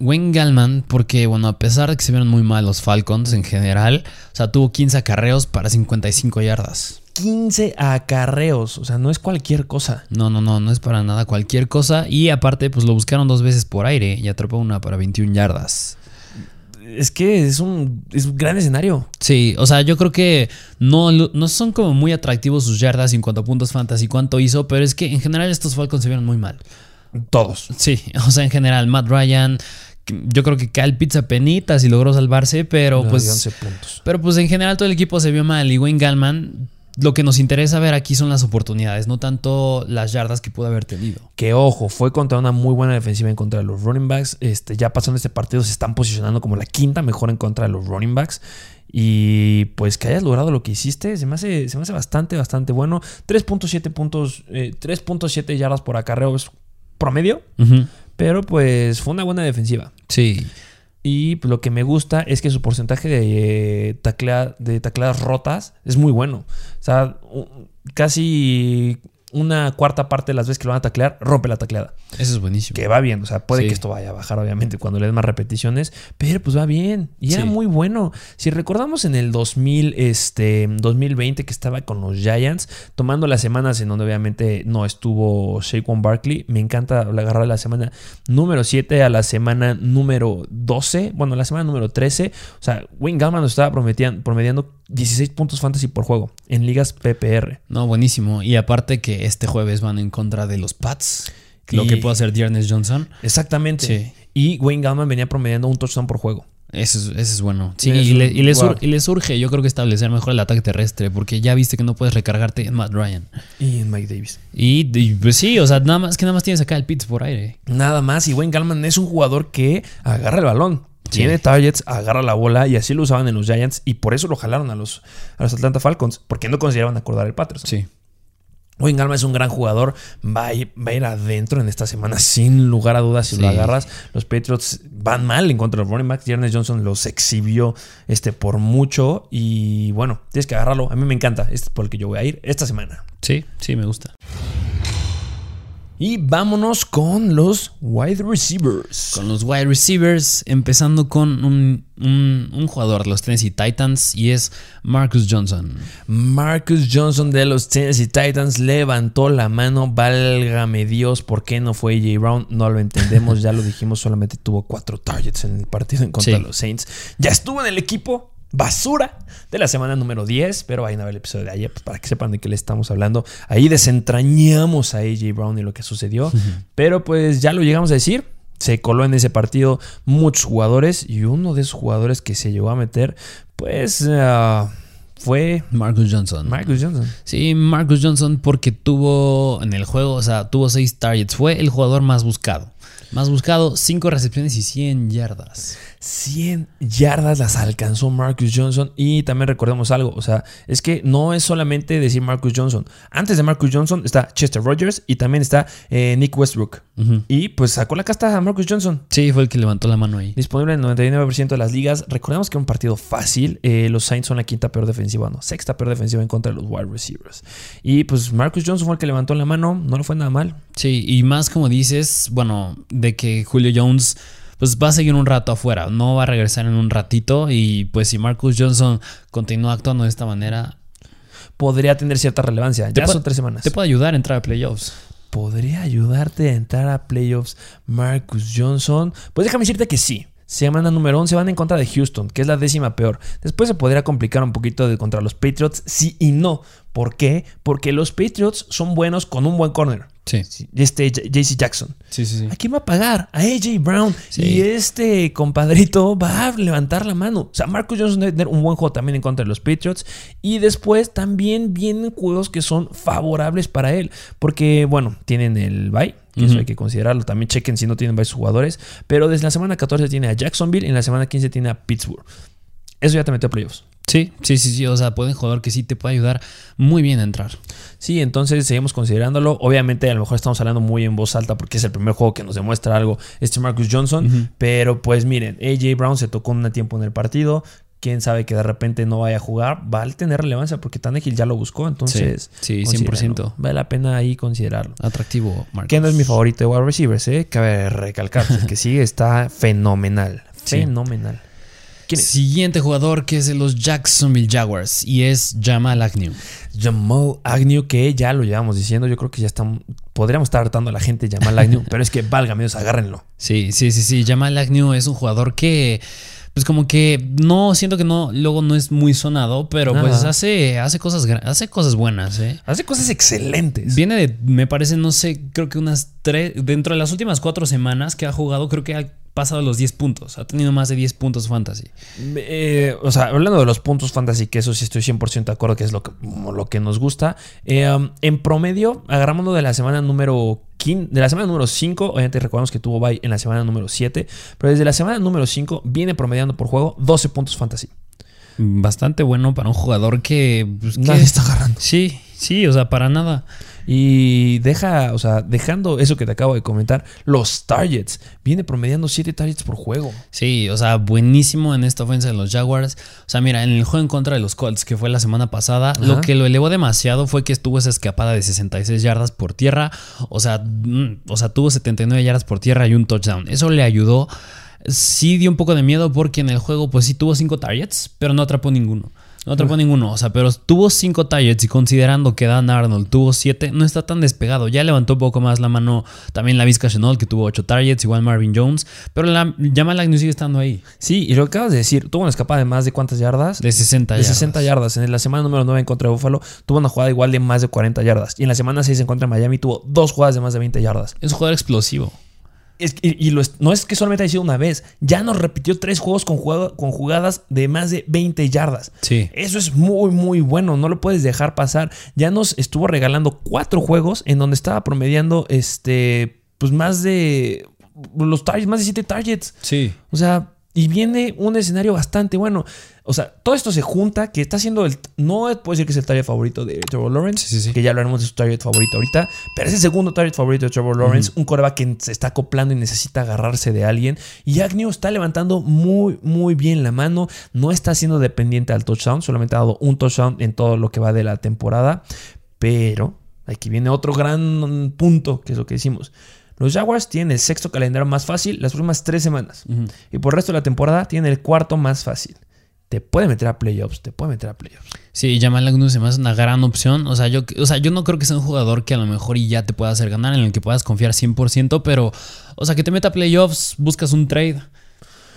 Wayne Gallman, porque bueno, a pesar de que se vieron muy mal los Falcons en general, o sea, tuvo 15 acarreos para 55 yardas. 15 acarreos. O sea, no es cualquier cosa. No, no, no, no es para nada cualquier cosa. Y aparte, pues lo buscaron dos veces por aire y atrapó una para 21 yardas. es que es un, es un gran escenario. Sí, o sea, yo creo que no, no son como muy atractivos sus yardas en cuanto a puntos fantasy, cuánto hizo, pero es que en general estos Falcons se vieron muy mal. Todos. Sí, o sea, en general, Matt Ryan, yo creo que Kyle Pizza penitas y logró salvarse, pero No, pues. de 11 puntos. Pero pues en general todo el equipo se vio mal y Wayne Gallman. Lo que nos interesa ver aquí son las oportunidades, no tanto las yardas que pudo haber tenido. Que ojo, fue contra una muy buena defensiva en contra de los running backs. Este, ya pasando este partido, se están posicionando como la quinta mejor en contra de los running backs. Y pues que hayas logrado lo que hiciste, se me hace, se me hace bastante, bastante bueno. 3.7 puntos, eh, 3.7 yardas por acarreo es promedio, pero pues fue una buena defensiva. Sí. Y lo que me gusta es que su porcentaje de, eh, de tacleadas rotas es muy bueno. O sea, casi una cuarta parte de las veces que lo van a taclear, rompe la tacleada. Eso es buenísimo. Que va bien. O sea, puede Sí. que esto vaya a bajar, obviamente, cuando le den más repeticiones. Pero pues va bien. Y era muy bueno. Si recordamos en el 2000, este, 2020 que estaba con los Giants, tomando las semanas en donde obviamente no estuvo Shaquan Barkley, me encanta agarrar la semana número 7 a la semana número 12. Bueno, la semana número 13. O sea, Wayne Gallman nos estaba promediando 16 puntos fantasy por juego en ligas PPR. No, buenísimo. Y aparte que este jueves van en contra de los Pats. Lo Y- que puede hacer Dearness Johnson. Exactamente. Sí. Y Wayne Gallman venía promediando un touchdown por juego. Eso es, eso es bueno. Sí, y, le, un- y le sur- wow. y le surge, yo creo que establecer mejor el ataque terrestre, porque ya viste que no puedes recargarte en Matt Ryan. Y en Mike Davis. Y, y, pues sí, o sea, nada más que nada más tienes acá el Pitts por aire. Nada más. Y Wayne Gallman es un jugador que agarra el balón. Sí. Tiene targets, agarra la bola y así lo usaban en los Giants y por eso lo jalaron a los, a los Atlanta Falcons, porque no consideraban acordar el Patterson. Sí. Wayne Gallman es un gran jugador, va a, ir, va a ir adentro en esta semana sin lugar a dudas si Sí. lo agarras. Los Patriots van mal en contra de los running backs. Ernest Johnson los exhibió este, por mucho y bueno, tienes que agarrarlo. A mí me encanta, este es por el que yo voy a ir esta semana. Sí, sí, me gusta. Y vámonos con los wide receivers. Con los wide receivers, empezando con un, un- un jugador de los Tennessee Titans y es Marcus Johnson. Marcus Johnson de los Tennessee Titans levantó la mano. Válgame Dios, ¿por qué no fue AJ Brown? No lo entendemos, ya lo dijimos, solamente tuvo cuatro targets en el partido en contra Sí. de los Saints. Ya estuvo en el equipo basura de la semana número 10, pero vayan a ver el episodio de ayer pues, para que sepan de qué le estamos hablando. Ahí desentrañamos a AJ Brown y lo que sucedió, pero pues ya lo llegamos a decir. Se coló en ese partido muchos jugadores y uno de esos jugadores que se llegó a meter, pues ah, fue Marcus Johnson. Marcus Johnson. Sí, Marcus Johnson porque tuvo en el juego, o sea, tuvo seis targets. Fue el jugador más buscado. Más buscado, cinco recepciones y 100 yardas. 100 yardas las alcanzó Marcus Johnson. Y también recordemos algo, o sea, es que no es solamente decir Marcus Johnson. Antes de Marcus Johnson está Chester Rogers y también está eh, Nick Westbrook. Y pues sacó la casta a Marcus Johnson. Sí, fue el que levantó la mano ahí. Disponible en el 99% de las ligas. Recordemos que era un partido fácil. Eh, los Saints son la quinta peor defensiva, no, sexta peor defensiva en contra de los wide receivers. Y pues Marcus Johnson fue el que levantó la mano. No le fue nada mal. Sí, y más como dices, bueno, de que Julio Jones pues va a seguir un rato afuera, no va a regresar en un ratito y pues si Marcus Johnson continúa actuando de esta manera, Podría tener cierta relevancia. Ya son tres semanas. te puede ayudar a entrar a playoffs. ¿Podría ayudarte a entrar a playoffs Marcus Johnson? Pues déjame decirte que sí. Semana número 11 van en contra de Houston, que es la décima peor. Después se podría complicar un poquito de contra los Patriots, sí y no. ¿Por qué? Porque los Patriots son buenos con un buen corner. Sí, Este JC Jackson. sí, sí. sí. ¿A quién va a pagar? A AJ Brown. Sí. Y este compadrito va a levantar la mano. O sea, Marcus Johnson debe tener un buen juego también en contra de los Patriots. Y después también vienen juegos que son favorables para él. Porque, bueno, tienen el bye. Que eso hay que considerarlo. También chequen si no tienen bye sus jugadores. Pero desde la semana 14 tiene a Jacksonville. Y en la semana 15 tiene a Pittsburgh. Eso ya te metió a playoffs. Sí, sí, sí, sí, o sea, pueden jugador que sí te puede ayudar muy bien a entrar. Sí, entonces seguimos considerándolo. Obviamente, a lo mejor estamos hablando muy en voz alta porque es el primer juego que nos demuestra algo este Marcus Johnson. Pero pues miren, AJ Brown se tocó un tiempo en el partido. Quién sabe que de repente no vaya a jugar. Va a tener relevancia porque Tannehill ya lo buscó. Entonces, Sí, sí, considérenlo. 100%. Vale la pena ahí considerarlo. Atractivo, Marcus. Que no es mi favorito de wide receivers, ¿eh? Cabe recalcar. El que sigue está fenomenal. Sí. Fenomenal. ¿Quién es? Siguiente jugador que es de los Jacksonville Jaguars y es Jamal Agnew. Jamal Agnew, que ya lo llevamos diciendo. Yo creo que ya estamos. Podríamos estar hartando a la gente Jamal Agnew, *laughs* pero es que válgame Dios, agárrenlo. Sí, sí, sí, sí. Jamal Agnew es un jugador que pues como que no, siento que no, luego no es muy sonado, pero pues hace, hace cosas, hace cosas buenas, ¿eh? Hace cosas excelentes. Viene de, me parece, no sé, creo que unas tres, dentro de las últimas cuatro semanas que ha jugado, creo que ha pasado los 10 puntos, ha tenido más de 10 puntos fantasy. Eh, o sea, hablando de los puntos fantasy, que eso sí estoy 100% de acuerdo que es lo que, lo que nos gusta. eh, um, en promedio, agarramos de la semana número 15, de la semana número 5, obviamente recordamos que tuvo bye en la semana número 7, pero desde la semana número 5 viene promediando por juego 12 puntos fantasy. Bastante bueno para un jugador que... pues, que- está agarrando. Sí, sí, o sea, para nada. Y deja, o sea, dejando eso que te acabo de comentar, los targets. Viene promediando 7 targets por juego. Sí, o sea, buenísimo en esta ofensa de los Jaguars. O sea, mira, en el juego en contra de los Colts, que fue la semana pasada, lo que lo elevó demasiado fue que estuvo esa escapada de 66 yardas por tierra. O sea, mm, o sea, tuvo 79 yardas por tierra y un touchdown. Eso le ayudó. Sí dio un poco de miedo porque en el juego, pues sí tuvo 5 targets, pero no atrapó ninguno. No atrapó ninguno, o sea, pero tuvo 5 targets y considerando que Dan Arnold tuvo 7, no está tan despegado. Ya levantó un poco más la mano también la Vizca Chenault, que tuvo 8 targets, igual Marvin Jones, pero la Jamal Agnew sigue estando ahí. Sí, y lo que acabas de decir, tuvo una escapada de más de cuántas yardas? De 60 de yardas. 60 yardas. En la semana número 9 en contra de Buffalo tuvo una jugada igual de más de 40 yardas. Y en la semana 6 en contra de Miami tuvo dos jugadas de más de 20 yardas. Es un jugador explosivo. Es- y y lo es- no es que solamente haya sido una vez, ya nos repitió tres juegos con, con jugadas de más de 20 yardas. Sí. Eso es muy, muy bueno, no lo puedes dejar pasar. Ya nos estuvo regalando cuatro juegos en donde estaba promediando este, pues más de los targets, más de 7 targets. Sí. O sea, y viene un escenario bastante bueno. O sea, todo esto se junta, que está siendo el... No puedo decir que es el target favorito de Trevor Lawrence, Sí, sí, sí. que ya hablaremos de su target favorito ahorita, pero es el segundo target favorito de Trevor Lawrence, un coreback que se está acoplando y necesita agarrarse de alguien. Y Agnew está levantando muy, muy bien la mano, no está siendo dependiente al touchdown, solamente ha dado un touchdown en todo lo que va de la temporada, pero aquí viene otro gran punto, que es lo que decimos. Los Jaguars tienen el sexto calendario más fácil las próximas tres semanas. Y por el resto de la temporada tienen el cuarto más fácil. Te puede meter a playoffs, te puede meter a playoffs. Sí, Jamal Agnew se me hace una gran opción. O sea, yo, o sea, yo no creo que sea un jugador que a lo mejor y ya te pueda hacer ganar, en el que puedas confiar 100%, pero, o sea, que te meta a playoffs, buscas un trade.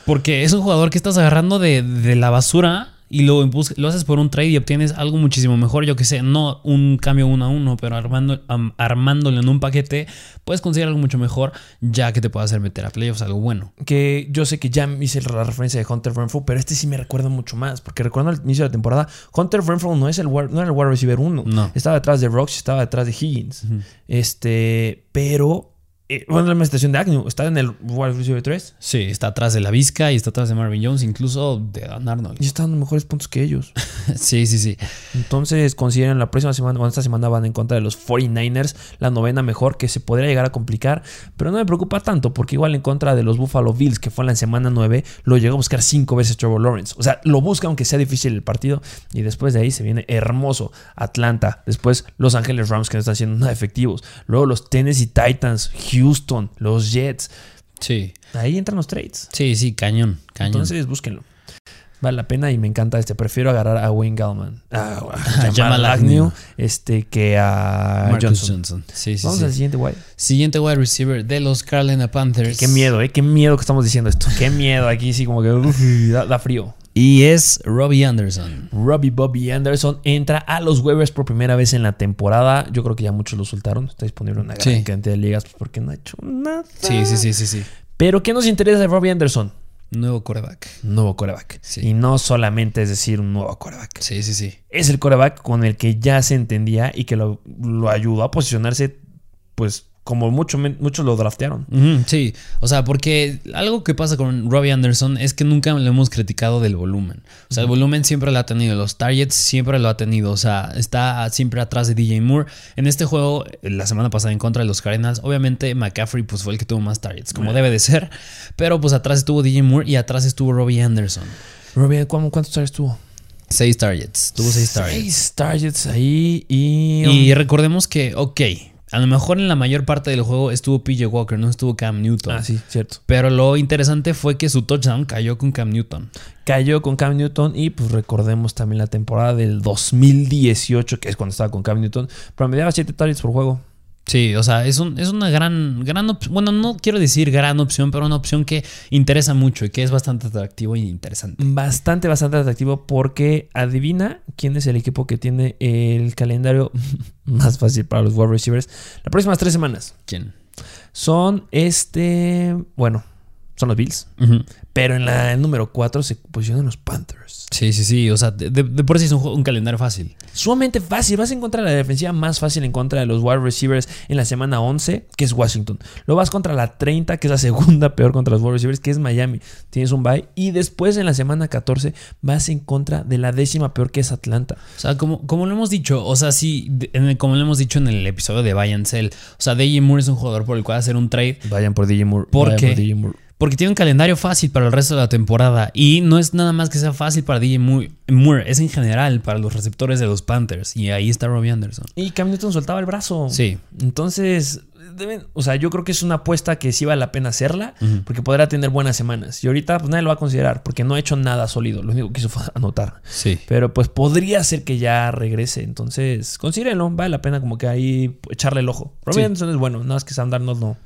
Porque es un jugador que estás agarrando de, de la basura y lo, lo haces por un trade y obtienes algo muchísimo mejor. Yo que sé, no un cambio uno a uno, pero armando, armándolo en un paquete, puedes conseguir algo mucho mejor, ya que te pueda hacer meter a playoffs, algo bueno. Que yo sé que ya hice la referencia de Hunter Renfrew, pero este sí me recuerda mucho más. Porque recuerdo al inicio de la temporada, Hunter Renfrew no, es el, wide- no era el wide receiver 1. No. Estaba detrás de Rocks, estaba detrás de Higgins. Este, pero... Eh, bueno, la situación de Agnew, está en el wide receiver 3 Sí, está atrás de la Vizca y está atrás de Marvin Jones, incluso de Dan Arnold. y está dando mejores puntos que ellos. *laughs* sí, sí, sí. Entonces consideren la próxima semana, bueno, esta semana van en contra de los 49ers, la novena mejor, que se podría llegar a complicar, pero no me preocupa tanto, porque igual en contra de los Buffalo Bills, que fue en la semana 9, lo llegó a buscar cinco veces Trevor Lawrence. O sea, lo busca aunque sea difícil el partido, y después de ahí se viene hermoso Atlanta, después Los Ángeles Rams, que no están siendo nada efectivos, luego los Tennessee Titans, Houston, los Jets, Sí. ahí entran los trades. Sí, sí, cañón, cañón. Entonces búsquenlo. Vale la pena y me encanta este. Prefiero agarrar a Wayne Gallman, *laughs* a, a Jamal, Agnew, este, que a Marcus Johnson. Johnson. Sí, sí, Vamos sí. al siguiente, guay. Siguiente wide receiver de los Carolina Panthers. Qué miedo, eh. Qué miedo que estamos diciendo esto. Qué miedo. Aquí sí, como que uf, da, da frío. Y es Robbie Anderson. Robbie Bobby Anderson entra a los waivers por primera vez en la temporada. Yo creo que ya muchos lo soltaron. Está disponible en una gran Sí. cantidad de ligas pues, porque no ha hecho nada. Sí, sí, sí, sí, sí. Pero ¿qué nos interesa de Robbie Anderson? Nuevo coreback. Nuevo coreback. Sí. Y no solamente es decir un nuevo coreback. Sí, sí, sí. es el coreback con el que ya se entendía y que lo, lo ayudó a posicionarse, pues, como mucho, muchos lo draftearon. Sí, o sea, porque algo que pasa con Robbie Anderson es que nunca le hemos criticado del volumen. O sea, el volumen siempre lo ha tenido, los targets siempre lo ha tenido. O sea, está siempre atrás de DJ Moore. En este juego, la semana pasada en contra de los Cardinals, obviamente McCaffrey pues, fue el que tuvo más targets, como debe de ser. Pero pues atrás estuvo DJ Moore y atrás estuvo Robbie Anderson. Robbie, ¿cuántos, cuántos targets tuvo? Seis targets, tuvo seis targets. Seis targets ahí y... Y recordemos que, ok, a lo mejor en la mayor parte del juego estuvo PJ Walker, no estuvo Cam Newton. ah, sí, cierto. Pero lo interesante fue que su touchdown cayó con Cam Newton. Cayó con Cam Newton y pues recordemos también la temporada del 2018, que es cuando estaba con Cam Newton, promediaba 7 targets por juego. Sí, o sea, es, un, es una gran, gran opción. Bueno, no quiero decir gran opción, pero una opción que interesa mucho y que es bastante atractivo y interesante. Bastante, bastante atractivo porque adivina quién es el equipo que tiene el calendario *laughs* más fácil para los wide receivers las próximas tres semanas. ¿Quién? Son este, bueno, son los Bills. Pero en la número 4 se posicionan los Panthers. Sí, sí, sí. O sea, de, de por sí es un, un, calendario fácil. Sumamente fácil. Vas a encontrar la defensiva más fácil en contra de los wide receivers en la semana 11, que es Washington. Lo vas contra la 30, que es la segunda peor contra los wide receivers, que es Miami. Tienes un bye. Y después en la semana 14 vas en contra de la décima peor, que es Atlanta. O sea, como, como lo hemos dicho, o sea, sí, el, como lo hemos dicho en el episodio de Bayern Cell, o sea, DJ Moore es un jugador por el cual hacer un trade. Vayan por DJ Moore. Porque, por DJ Moore. Porque tiene un calendario fácil para el resto de la temporada. Y no es nada más que sea fácil para DJ Moore, es en general para los receptores de los Panthers. Y ahí está Robbie Anderson. Y Cam Newton soltaba el brazo. Sí. Entonces, deben, o sea, yo creo que es una apuesta que sí vale la pena hacerla. Uh -huh. Porque podrá tener buenas semanas. Y ahorita, pues nadie lo va a considerar. Porque no ha hecho nada sólido. Lo único que hizo fue *laughs* anotar. Sí. Pero pues podría ser que ya regrese. Entonces, considérenlo. Vale la pena como que ahí echarle el ojo. Robbie sí. Anderson es bueno. Nada más que Sam Darnold no.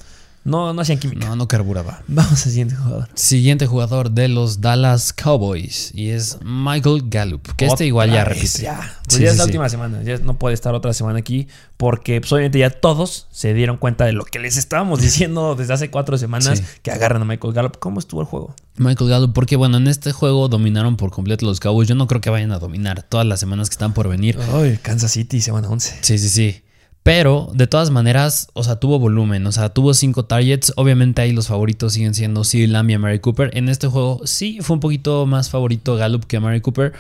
No, no hacían química. No, no carburaba. *laughs* Vamos al siguiente jugador. Siguiente jugador de los Dallas Cowboys. Y es Michael Gallup. Que Otra este igual ya repite. Ya, pues sí, ya sí, es la sí. última semana. Ya no puede estar otra semana aquí. Porque pues, obviamente ya todos se dieron cuenta de lo que les estábamos diciendo *laughs* desde hace cuatro semanas. Que agarran a Michael Gallup. ¿Cómo estuvo el juego? Michael Gallup, porque bueno, en este juego dominaron por completo los Cowboys. Yo no creo que vayan a dominar todas las semanas que están por venir. Ay, Kansas City, semana 11. Sí, sí, sí. Pero de todas maneras, o sea, tuvo volumen, o sea, tuvo cinco targets. Obviamente ahí los favoritos siguen siendo CD Lamb y Mary Cooper. En este juego sí fue un poquito más favorito Gallup que Mary Cooper.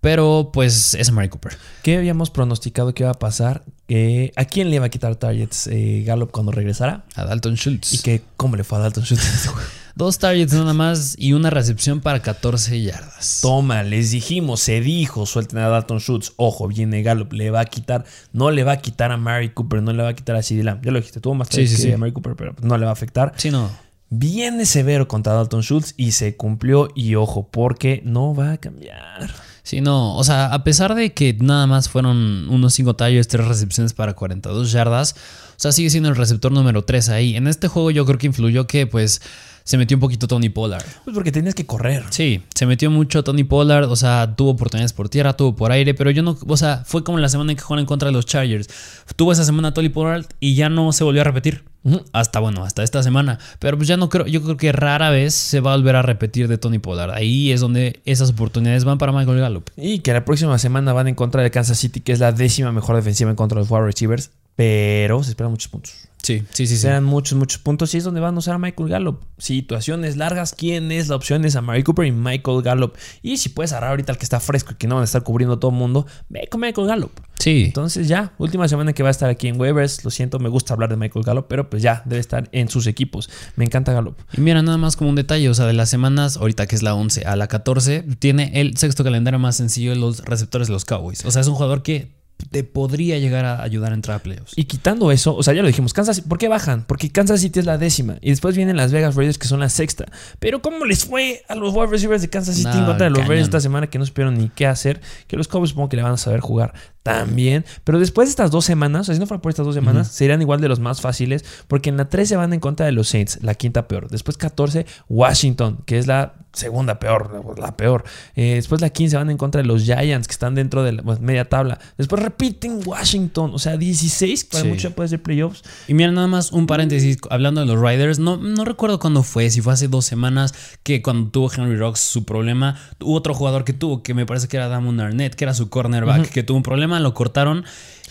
Pero pues es Mary Cooper. ¿Qué habíamos pronosticado que iba a pasar? Eh, ¿A quién le iba a quitar targets eh, Gallup cuando regresara? A Dalton Schultz. ¿Y que, cómo le fue a Dalton Schultz en este juego? Dos targets nada más y una recepción para 14 yardas. Toma, les dijimos, se dijo, suelten a Dalton Schultz. Ojo, viene Gallup, le va a quitar, no le va a quitar a Mary Cooper, no le va a quitar a CD Lamb. Ya lo dijiste, tuvo más sí, sí, que sí. a Mary Cooper, pero no le va a afectar. Sí, no. Viene severo contra Dalton Schultz y se cumplió. Y ojo, porque no va a cambiar. Sí, no, o sea, a pesar de que nada más fueron unos 5 tallos, 3 recepciones para 42 yardas, o sea, sigue siendo el receptor número 3 ahí. En este juego yo creo que influyó que, pues, se metió un poquito Tony Pollard. Pues porque tenías que correr. Sí, se metió mucho Tony Pollard, o sea, tuvo oportunidades por tierra, tuvo por aire, pero yo no, o sea, fue como la semana en que jugaron en contra de los Chargers. Tuvo esa semana Tony Pollard y ya no se volvió a repetir. Hasta bueno, hasta esta semana. Pero pues ya no creo, yo creo que rara vez se va a volver a repetir de Tony Pollard. Ahí es donde esas oportunidades van para Michael Gallup. Y que la próxima semana van en contra de Kansas City, que es la décima mejor defensiva en contra de los wide receivers. Pero se esperan muchos puntos. Sí, sí, sí. Esperan muchos, muchos puntos. Y es donde van a usar a Michael Gallup. Situaciones largas. ¿Quién es la opción? Es a Mary Cooper y Michael Gallup. Y si puedes agarrar ahorita al que está fresco y que no van a estar cubriendo todo el mundo, ve con Michael Gallup. Sí. Entonces ya, última semana que va a estar aquí en waivers. Lo siento, me gusta hablar de Michael Gallup, pero pues ya debe estar en sus equipos. Me encanta Gallup. Y mira, nada más como un detalle, o sea, de las semanas, ahorita que es la 11 a la 14, tiene el sexto calendario más sencillo de los receptores de los Cowboys. O sea, es un jugador que te podría llegar a ayudar a entrar a playoffs. Y quitando eso, o sea, ya lo dijimos, Kansas ¿por qué bajan? Porque Kansas City es la décima y después vienen las Vegas Raiders que son la sexta. Pero ¿cómo les fue a los wide receivers de Kansas City en contra de los cañón. Raiders esta semana que no supieron ni qué hacer? Que los Cowboys supongo que le van a saber jugar también. Pero después de estas dos semanas, o sea, si no fuera por estas dos semanas, serían igual de los más fáciles porque en la 13 van en contra de los Saints, la quinta peor. Después 14, Washington, que es la segunda peor, la peor. Eh, después la 15 van en contra de los Giants, que están dentro de la media tabla. Después repiten Washington, o sea, 16, para Sí. mucho puede ser playoffs. Y mira, nada más un paréntesis, hablando de los Riders, no, no recuerdo cuándo fue, si fue hace dos semanas, que cuando tuvo Henry Rocks su problema, hubo otro jugador que tuvo, que me parece que era Damon Arnett, que era su cornerback, que tuvo un problema, lo cortaron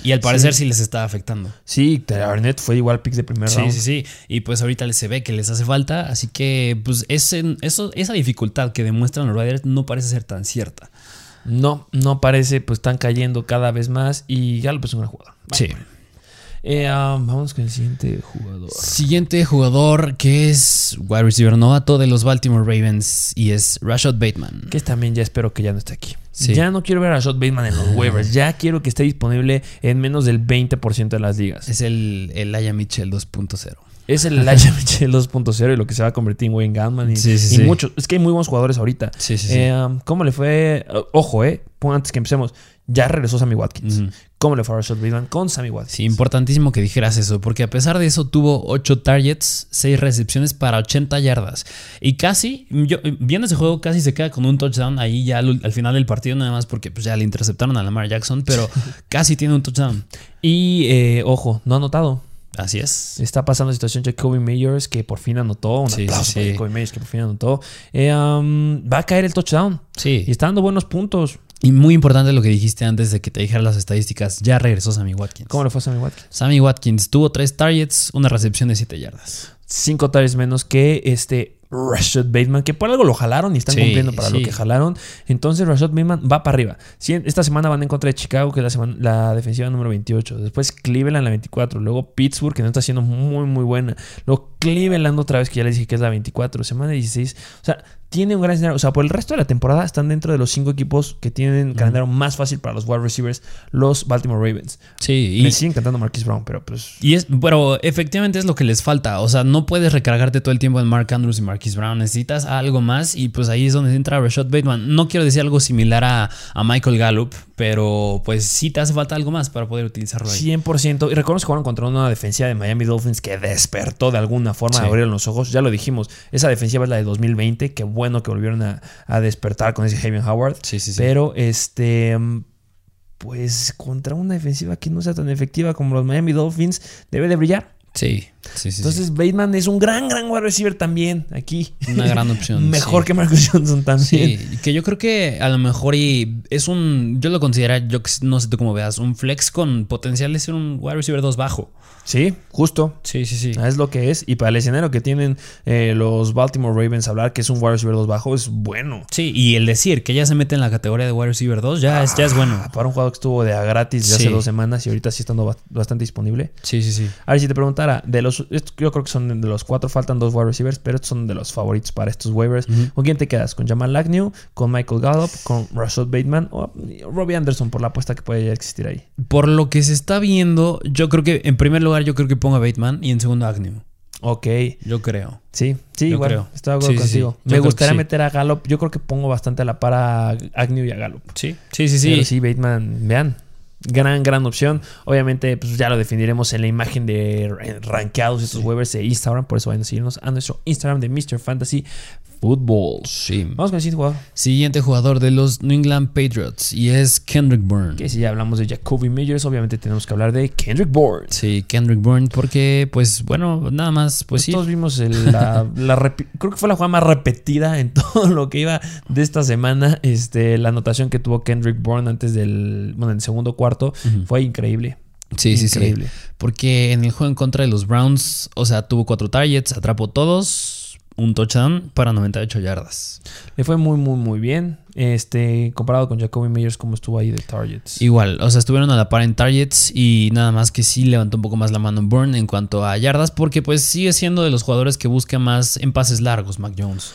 y al parecer sí, les estaba afectando. Sí, Arnett fue igual pick de primer Sí, round. sí, sí. Y pues ahorita se ve que les hace falta. Así que, pues, ese, eso, esa dificultad que demuestran los Riders no parece ser tan cierta. No, no parece, pues están cayendo cada vez más y Gallup es un gran jugador. Sí. Eh, um, vamos con el siguiente jugador. Siguiente jugador que es wide receiver novato de los Baltimore Ravens y es Rashad Bateman. Que también ya espero que ya no esté aquí. Sí. Ya no quiero ver a Shot Bateman en los waivers. Ya quiero que esté disponible en menos del 20% de las ligas. Es el, el Aya Mitchell 2.0. Es el Mitchell 2.0 y lo que se va a convertir en Wayne Gatman y, Sí, sí, y sí. muchos. Es que hay muy buenos jugadores ahorita. Sí, sí, sí. Eh, um, ¿Cómo le fue? Ojo, eh. Antes que empecemos. Ya regresó Sammy Watkins. Cómo le fue a Rashad Bateman con Sammy Watkins. Sí, importantísimo que dijeras eso, porque a pesar de eso tuvo 8 targets, 6 recepciones para 80 yardas. Y casi, yo, viendo ese juego, casi se queda con un touchdown ahí ya al, al final del partido, nada más porque pues, ya le interceptaron a Lamar Jackson, pero *laughs* casi tiene un touchdown. Y eh, ojo, no ha anotado. Así es. Está pasando la situación Jacoby Meyers, que por fin anotó. Un Sí, aplauso sí, para. Jacoby Meyers, que por fin anotó. Eh, um, va a caer el touchdown. Sí. Y está dando buenos puntos. Y muy importante lo que dijiste antes de que te dijera las estadísticas. Ya regresó Sammy Watkins. ¿Cómo le fue a Sammy Watkins? Sammy Watkins tuvo 3 targets, una recepción de 7 yardas. Cinco targets menos que este Rashad Bateman, que por algo lo jalaron y están Sí, cumpliendo para lo que jalaron. Entonces Rashad Bateman va para arriba. Esta semana van en contra de Chicago, que es la, semana, la defensiva número 28. Después Cleveland la 24. Luego Pittsburgh, que no está siendo muy, muy buena. Luego Cleveland otra vez, que ya les dije que es la 24. Semana 16. O sea, tiene un gran escenario. O sea, por el resto de la temporada están dentro de los cinco equipos que tienen calendario más fácil para los wide receivers, los Baltimore Ravens. Sí, Me y, siguen cantando Marquise Brown, pero pues... y es, pero efectivamente es lo que les falta. O sea, no puedes recargarte todo el tiempo en Mark Andrews y Marquise Brown. Necesitas algo más y pues ahí es donde entra Rashad Bateman. No quiero decir algo similar a, a Michael Gallup, pero pues sí te hace falta algo más para poder utilizarlo ahí. 100%. Y recuerdo que jugaron contra una defensiva de Miami Dolphins que despertó de alguna forma, Sí. abrieron los ojos. Ya lo dijimos, esa defensiva es la de 2020. Qué bueno que volvieron a, a despertar con ese Javier Howard. Sí, sí, sí. Pero este. mm, Pues contra una defensiva que no sea tan efectiva como los Miami Dolphins, debe de brillar. Sí, sí, sí. sí. Entonces, Bateman es un gran, gran wide receiver también aquí. Una gran opción, *laughs* Mejor sí. que Marcus Johnson también. Sí, que yo creo que a lo mejor y es un, yo lo considero, yo no sé tú cómo veas, un flex con potencial de ser un wide receiver 2 bajo. Sí, justo. Sí, sí, sí. Es lo que es. Y para el escenario que tienen eh, los Baltimore Ravens, hablar que es un wide receiver 2 bajo es bueno. Sí, y el decir que ya se mete en la categoría de wide receiver 2 ya, es, ya es bueno. Ah, Para un jugador que estuvo de a gratis de Sí. hace dos semanas y ahorita sí estando ba- bastante disponible. Sí, sí, sí. A ver, si te de los, yo creo que son de los cuatro, faltan dos wide receivers, pero estos son de los favoritos para estos waivers. ¿Con quién te quedas? ¿Con Jamal Agnew? ¿Con Michael Gallup? ¿Con Rashad Bateman? ¿O Robbie Anderson por la apuesta que puede existir ahí? Por lo que se está viendo, yo creo que en primer lugar yo creo que pongo a Bateman y en segundo a Agnew. Ok. Yo creo. Sí, sí, Yo igual. creo. Estoy de acuerdo Sí, sí, sí. contigo. Me gustaría meter a Gallup. Yo creo que pongo bastante a la par a Agnew y a Gallup. Sí, sí, sí, Pero sí. sí, Bateman, vean. Gran, gran opción. Obviamente, pues ya lo definiremos en la imagen de rankeados estos waivers de Instagram. Por eso vayan a seguirnos a nuestro Instagram de Mr. Fantasy Football. Sí. Vamos con el siguiente jugador. Siguiente jugador de los New England Patriots y es Kendrick Bourne. Que si ya hablamos de Jacoby Meyers, obviamente tenemos que hablar de Kendrick Bourne. Sí, Kendrick Bourne, porque, pues, bueno, nada más, pues sí. Todos vimos el- la, *laughs* creo que fue la jugada más repetida en *laughs* todo lo que iba de esta semana. Este, la anotación que tuvo Kendrick Bourne antes del, bueno, en el segundo cuarto fue increíble. Sí, sí, Increíble. sí. Porque en el juego en contra de los Browns, o sea, tuvo cuatro targets, atrapó todos, un touchdown para 98 yardas. Le fue muy, muy, muy bien. Este, comparado con Jacoby Meyers, como estuvo ahí de targets. Igual, o sea, estuvieron a la par en targets y nada más que sí levantó un poco más la mano Bourne en cuanto a yardas, porque pues sigue siendo de los jugadores que busca más en pases largos, Mac Jones.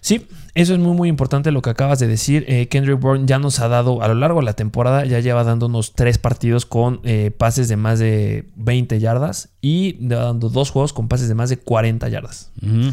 Sí, eso es muy muy importante lo que acabas de decir. Eh, Kendrick Bourne ya nos ha dado a lo largo de la temporada, ya lleva dándonos tres partidos con eh, pases de más de 20 yardas y dando dos juegos con pases de más de 40 yardas.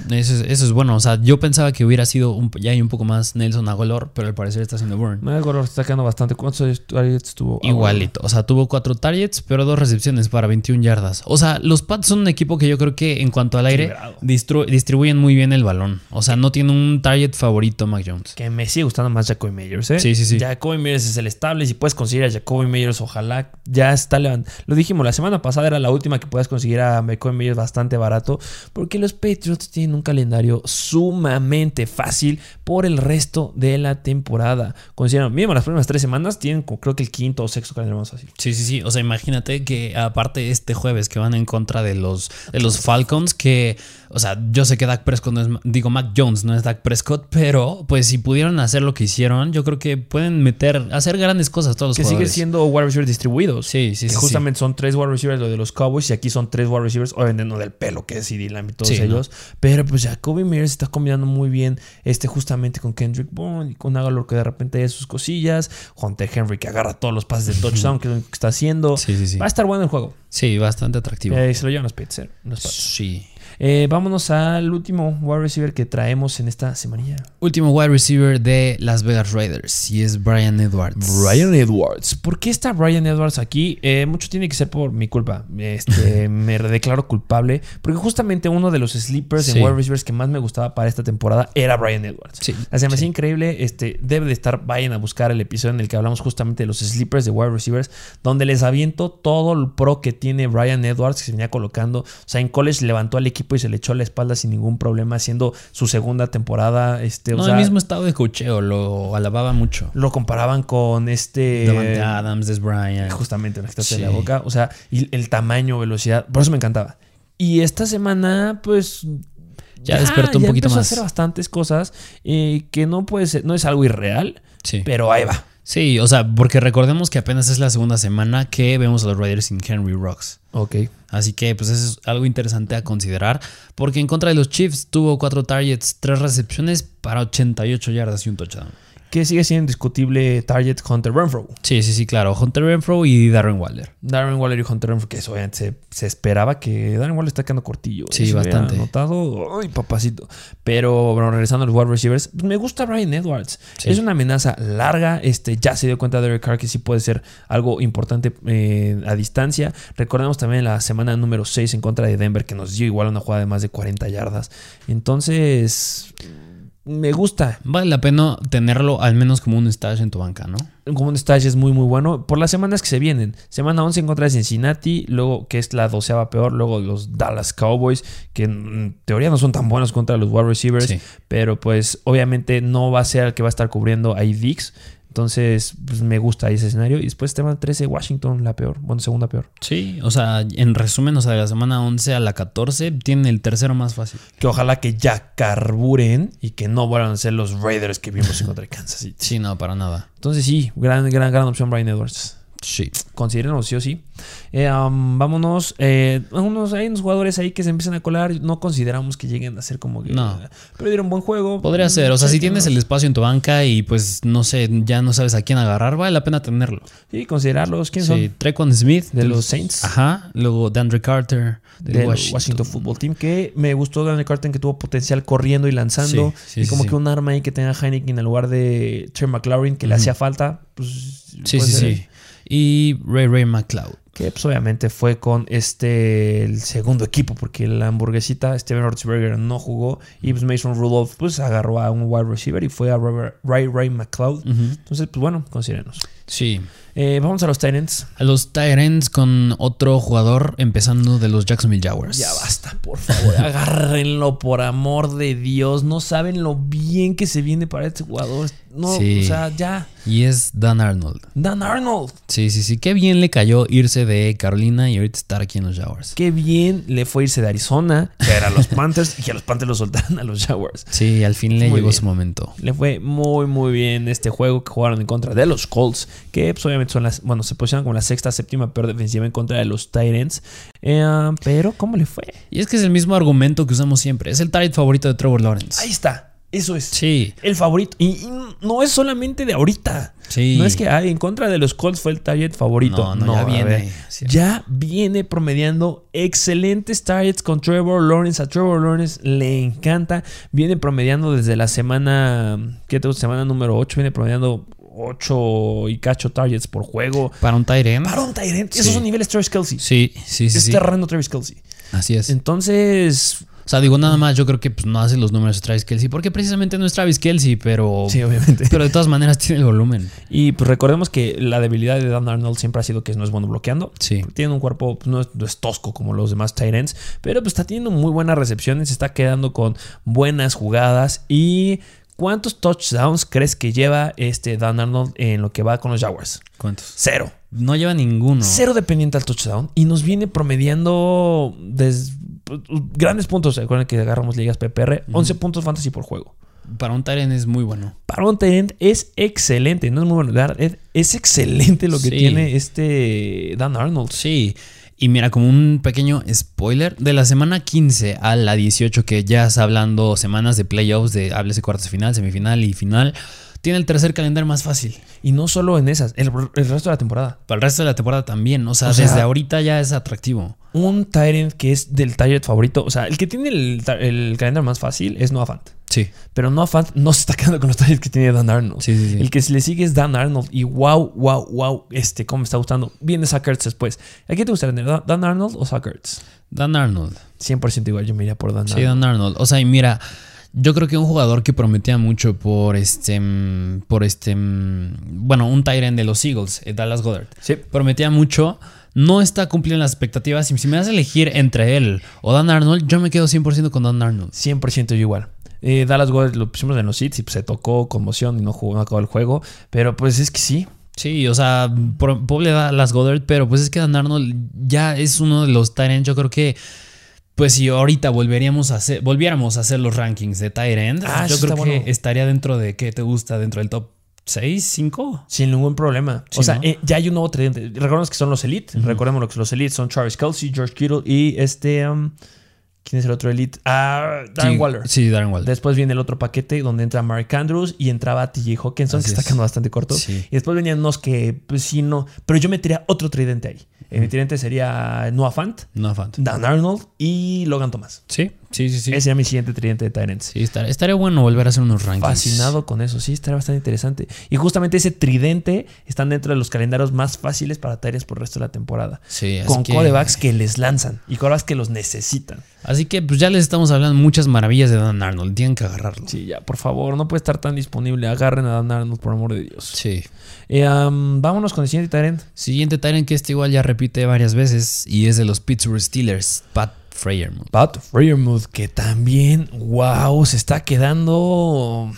Eso es, eso es bueno, o sea, yo pensaba que hubiera sido un, ya hay un poco más Nelson Aguilar, pero al parecer está haciendo Bourne. Acuerdo, está quedando bastante. ¿Cuántos targets tuvo? Igualito, o sea, tuvo cuatro targets, pero dos recepciones para 21 yardas. O sea, los Pats son un equipo que yo creo que en cuanto al aire distribuyen muy bien el balón. O sea, no tiene un target favorito Mac Jones. Que me sigue gustando más Jacoby Meyers, ¿eh? Sí, sí, sí. Jacoby Meyers es el estable. Si puedes conseguir a Jacoby Meyers, ojalá ya está levantando. Lo dijimos, la semana pasada era la última que puedas conseguir a Jacoby Meyers bastante barato. Porque los Patriots tienen un calendario sumamente fácil por el resto de la temporada. Consideran, mínimo las primeras tres semanas tienen creo que el quinto o sexto calendario más fácil. Sí, sí, sí. O sea, imagínate que aparte este jueves que van en contra de los, de los Falcons, que, o sea, yo sé que Dak Prescott no es, digo, Mac Jones no es Dak Prescott, pero pues si pudieron hacer lo que hicieron, yo creo que pueden meter, hacer grandes cosas todos los Que jugadores. siendo wide receivers distribuidos. Sí, sí, Que sí. justamente son tres wide receivers lo de los Cowboys y aquí son tres wide receivers, obviamente no del pelo que es CD Lamb y todos Sí, ¿no? ellos, pero pues Jacoby Meyers está combinando muy bien este justamente con Kendrick Bourne y con Agalor que de repente de sus cosillas, Hunter Henry que agarra todos los pases de touchdown *laughs* que es lo que está haciendo. Sí, sí, sí. Va a estar bueno el juego. Sí, bastante atractivo. Eh, se lo llevan los Pets, ¿eh? Sí. Eh, vámonos al último wide receiver que traemos en esta semanilla. Último wide receiver de Las Vegas Raiders y es Brian Edwards. Brian Edwards. ¿Por qué está Brian Edwards aquí? Eh, mucho tiene que ser por mi culpa. Este, *laughs* me declaro culpable. Porque justamente uno de los sleepers Sí. en wide receivers que más me gustaba para esta temporada era Brian Edwards. Sí, O sea, me sí. hacía increíble. Este, debe de estar, vayan a buscar el episodio en el que hablamos justamente de los sleepers de wide receivers, donde les aviento todo el pro que tiene Brian Edwards, que se venía colocando. O sea, en college levantó al equipo y se le echó a la espalda sin ningún problema, haciendo su segunda temporada. Este, o No, sea, el mismo estado de cocheo, lo alababa mucho. lo comparaban con este. Davante Adams, Des Bryant. Justamente, me quitaste Sí. la boca. O sea, y el tamaño, velocidad. Por eso me encantaba. Y esta semana, pues. Ya despertó un ya poquito más. a hacer bastantes cosas eh, que no puede ser, no es algo irreal, Sí. pero ahí va. Sí, o sea, porque recordemos que apenas es la segunda semana que vemos a los Raiders sin Henry Rocks. Ok. Así que pues eso es algo interesante a considerar, porque en contra de los Chiefs tuvo cuatro targets, tres recepciones para 88 yardas y un touchdown. Que sigue siendo indiscutible target Hunter Renfro. Sí, sí, sí, claro. Hunter Renfro y Darren Waller. Darren Waller y Hunter Renfro, que eso obviamente se, se esperaba que Darren Waller está quedando cortillo. Sí, Se hubiera bastante. Notado, ay, papacito. Pero bueno, regresando a los wide receivers, me gusta Brian Edwards. Sí. Es una amenaza larga. Este, ya se dio cuenta Derek Carr que sí puede ser algo importante eh, a distancia. Recordemos también la semana número 6 en contra de Denver, que nos dio igual una jugada de más de 40 yardas. Entonces, me gusta. Vale la pena tenerlo al menos como un stash en tu banca, ¿no? como un stage es muy muy bueno por las semanas que se vienen. Semana 11 en contra de Cincinnati, luego que es la doceava peor, luego los Dallas Cowboys, que en teoría no son tan buenos contra los wide receivers, Sí. pero pues obviamente no va a ser el que va a estar cubriendo ahí Dix. Entonces, pues me gusta ese escenario. Y después tema 13, Washington, la peor, bueno, segunda peor. Sí, o sea, en resumen, o sea, de la semana 11 a la 14 tiene el tercero más fácil. Que ojalá que ya carburen y que no vuelvan a ser los Raiders que vimos en contra de Kansas City. Sí, no, para nada. Entonces sí, gran, gran, gran opción Brian Edwards. Sí. Considérenlo sí o sí. Eh, um, vámonos. Eh, unos, hay unos jugadores ahí que se empiezan a colar. No consideramos que lleguen a ser como que. No. Pero dieron buen juego. Podría ser, o sea, Sí, si tienes no. el espacio en tu banca y pues no sé, ya no sabes a quién agarrar, vale la pena tenerlo. Sí, considerarlos. ¿Quién Sí, son? Trequan Smith De los Saints. Ajá, luego Dandre Carter del Del Washington. Washington. Football Team. Que me gustó Daniel Carter que tuvo potencial corriendo y lanzando. Sí, sí, y como que un arma ahí que tenga Heineken en lugar de Trey McLaurin que le hacía falta. Pues, Sí, sí, ser sí. Y Ray Ray McLeod. Que pues obviamente fue con este el segundo equipo, porque la hamburguesita Steven Roethlisberger no jugó y pues Mason Rudolph pues agarró a un wide receiver y fue a Ray Ray, McLeod. Entonces, pues bueno, considérenos. Sí. Eh, vamos a los Titans. A los Tyrants con otro jugador empezando de los Jacksonville Jaguars. Ya basta, por favor. *laughs* Agárrenlo por amor de Dios. No saben lo bien que se viene para este jugador. No, Sí. o sea, ya. Y es Dan Arnold. Dan Arnold. Sí, sí, sí. Qué bien le cayó irse de Carolina y ahorita estar aquí en los Jaguars. Qué bien le fue irse de Arizona, que eran los Panthers, y que los Panthers lo soltaran a los Jaguars. Sí, al fin le Muy llegó bien. su momento. Le fue muy, muy bien este juego que jugaron en contra de los Colts, que pues, obviamente son las, bueno, se posicionan como la sexta, séptima peor defensiva en contra de los Titans. Eh, pero, ¿cómo le fue? Y es que es el mismo argumento que usamos siempre. Es el target favorito de Trevor Lawrence. Ahí está, eso es. Sí, El favorito. Y, y no es solamente de ahorita. sí. No es que ay, en contra de los Colts fue el target favorito. No, no, ya viene. ver. Ya viene promediando excelentes targets con Trevor Lawrence. A Trevor Lawrence le encanta. Viene promediando desde la semana. ¿Qué te? Semana número 8. Viene promediando 8 y cacho targets por juego. Para un Tyrant. Para un Tyrant. Sí. Esos son niveles Travis Kelsey. Sí, sí, sí. es sí. Travis Kelsey. Así es. Entonces. O sea, digo nada más, yo creo que pues, no hace los números de Travis Kelsey, porque precisamente no es Travis Kelsey, pero, Sí, obviamente. pero de todas maneras tiene el volumen. Y pues recordemos que la debilidad de Dan Arnold siempre ha sido que no es bueno bloqueando. Sí. Tiene un cuerpo, pues, no, es, no es tosco como los demás Tyrants, pero pues está teniendo muy buenas recepciones, está quedando con buenas jugadas. ¿Y cuántos touchdowns crees que lleva este Dan Arnold en lo que va con los Jaguars? ¿Cuántos? Cero. No lleva ninguno. Cero dependiente al touchdown y nos viene promediando grandes puntos. Recuerden que agarramos ligas PPR, 11 puntos fantasy por juego. Para un Tyrant es muy bueno. Para un Tyrant es excelente, no es muy bueno. Es, excelente lo que Sí. tiene este Dan Arnold. Sí. Y mira, como un pequeño spoiler, de la semana 15 a la 18, que ya está hablando semanas de playoffs, de háblese cuartos de final, semifinal y final, tiene el tercer calendario más fácil. Y no solo en esas, el, el resto de la temporada. Para el resto de la temporada también. O sea, O sea- desde ahorita ya es atractivo. un Tyrant que es del Tyrant favorito. O sea, el que tiene el, el calendario más fácil es Noah Fant. Sí. Pero Noah Fant no se está quedando con los Tyrants que tiene Dan Arnold. Sí, sí, sí. El que se le sigue es Dan Arnold. Y wow, wow, wow. Este, cómo me está gustando. Viene Zuckerts después. ¿A quién te gustaría tener? ¿Dan Arnold o Zuckerts? Dan Arnold. 100% igual, yo me iría por Dan Sí, Arnold. Dan Arnold. O sea, y mira, yo creo que un jugador que prometía mucho por este. mm, Por este. mm, Bueno, un Tyrant de los Eagles, eh, Dallas Goddard. Sí. Prometía mucho. No está cumpliendo las expectativas. Y si me das a elegir entre él o Dan Arnold, yo me quedo 100% con Dan Arnold. 100% yo igual. Eh, Dallas Goddard lo pusimos en los hits y pues, se tocó conmoción y no jugó, no acabó el juego. Pero pues es que sí. Sí, o sea, pobre Dallas Goddard, pero pues es que Dan Arnold ya es uno de los Tyrants. Yo creo que. Pues si ahorita volveríamos a hacer, volviéramos a hacer los rankings de Tyrant, Ah, yo creo que bueno. estaría dentro de ¿qué te gusta? Dentro del top 6, 5. Sin ningún problema. Sí, o sea, ¿no? eh, ya hay un nuevo tridente. Recordemos que son los Elite. Recordemos lo que son los Elite. Son Travis Kelsey, George Kittle y este... um, ¿Quién es el otro Elite? Ah, Darren sí, Waller. Sí, Darren Waller. Después viene el otro paquete donde entra Mark Andrews y entraba TJ Hawkinson, Así que está es. quedando bastante corto. Sí. Y después venían unos que, pues sí, no. Pero yo metería otro tridente ahí. Eh, Mi tridente sería Noah Fant, No fan. Dan Arnold y Logan Thomas. Sí, sí, sí, sí. Ese sería mi siguiente tridente de Tyrants. Sí, estaría, estaría bueno volver a hacer unos rankings. Fascinado con eso, sí, estaría bastante interesante. Y justamente ese tridente están dentro de los calendarios más fáciles para Tyrants por el resto de la temporada. Sí, así Con que, corebacks que les lanzan y corebacks que los necesitan. Así que pues ya les estamos hablando muchas maravillas de Dan Arnold. Tienen que agarrarlo. Sí, ya, por favor, no puede estar tan disponible. Agarren a Dan Arnold, por amor de Dios. Sí. Eh, um, vámonos con el siguiente Tyrant. Siguiente Tyrant que este igual ya repite varias veces y es de los Pittsburgh Steelers, Pat Freyermuth. Pat Freiermuth, que también, wow, se está quedando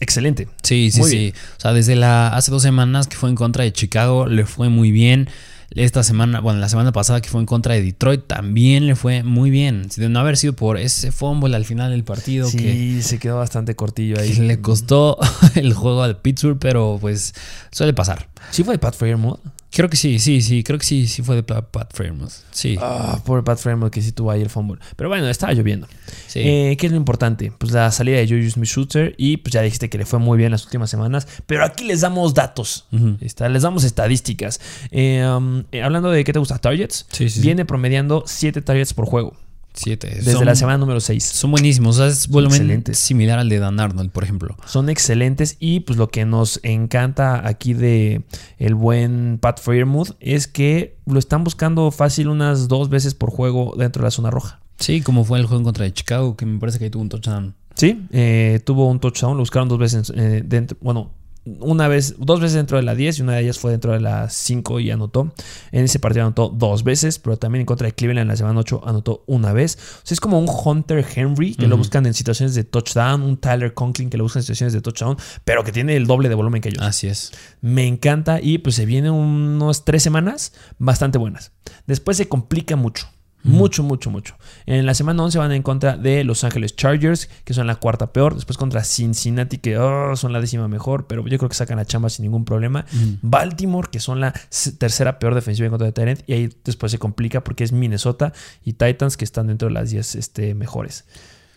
excelente. Sí, sí, Muy sí. bien. O sea, desde la hace dos semanas que fue en contra de Chicago le fue muy bien. Esta semana, bueno, la semana pasada que fue en contra de Detroit también le fue muy bien. De no haber sido por ese fumble al final del partido Sí, que, se quedó bastante cortillo ahí. le costó *laughs* el juego al Pittsburgh, pero pues suele pasar. ¿Sí fue de Pat Freiermuth? Creo que sí, sí, sí, creo que sí, sí fue de Pat Freiermuth. Sí, Ah, pobre Pat Freiermuth que sí tuvo ahí el fumble. Pero bueno, estaba lloviendo. sí. Eh, ¿Qué es lo importante? Pues la salida de Juju Smith-Schuster y pues ya dijiste que le fue muy bien las últimas semanas. Pero aquí les damos datos. Está, les damos estadísticas. Eh, um, eh, hablando de qué te gusta, targets. Sí, sí, sí. Viene promediando 7 targets por juego. Siete. Desde Son- la semana número 6. Son buenísimos. O sea, es volumen excelentes. similar al de Dan Arnold, por ejemplo. Son excelentes y pues lo que nos encanta aquí de el buen Pat Freiermuth es que lo están buscando fácil unas dos veces por juego dentro de la zona roja. Sí, como fue el juego en contra de Chicago, que me parece que ahí tuvo un touchdown. Sí, eh, tuvo un touchdown, lo buscaron dos veces eh, dentro, bueno, una vez, dos veces dentro de la 10 y una de ellas fue dentro de la 5 y anotó. En ese partido anotó dos veces, pero también en contra de Cleveland en la semana 8 anotó una vez. O sea, es como un Hunter Henry que lo buscan en situaciones de touchdown, un Tyler Conklin que lo buscan en situaciones de touchdown, pero que tiene el doble de volumen que ellos. Así es. Me encanta y pues se vienen unos tres semanas bastante buenas. Después se complica mucho. Mucho, mucho, mucho. En la semana 11 van en contra de Los Ángeles Chargers, que son la cuarta peor. Después contra Cincinnati, que oh, son la décima mejor, pero yo creo que sacan la chamba sin ningún problema. Baltimore, que son la tercera peor defensiva en contra de Tyrant. Y ahí después se complica porque es Minnesota y Titans, que están dentro de las 10 este, mejores.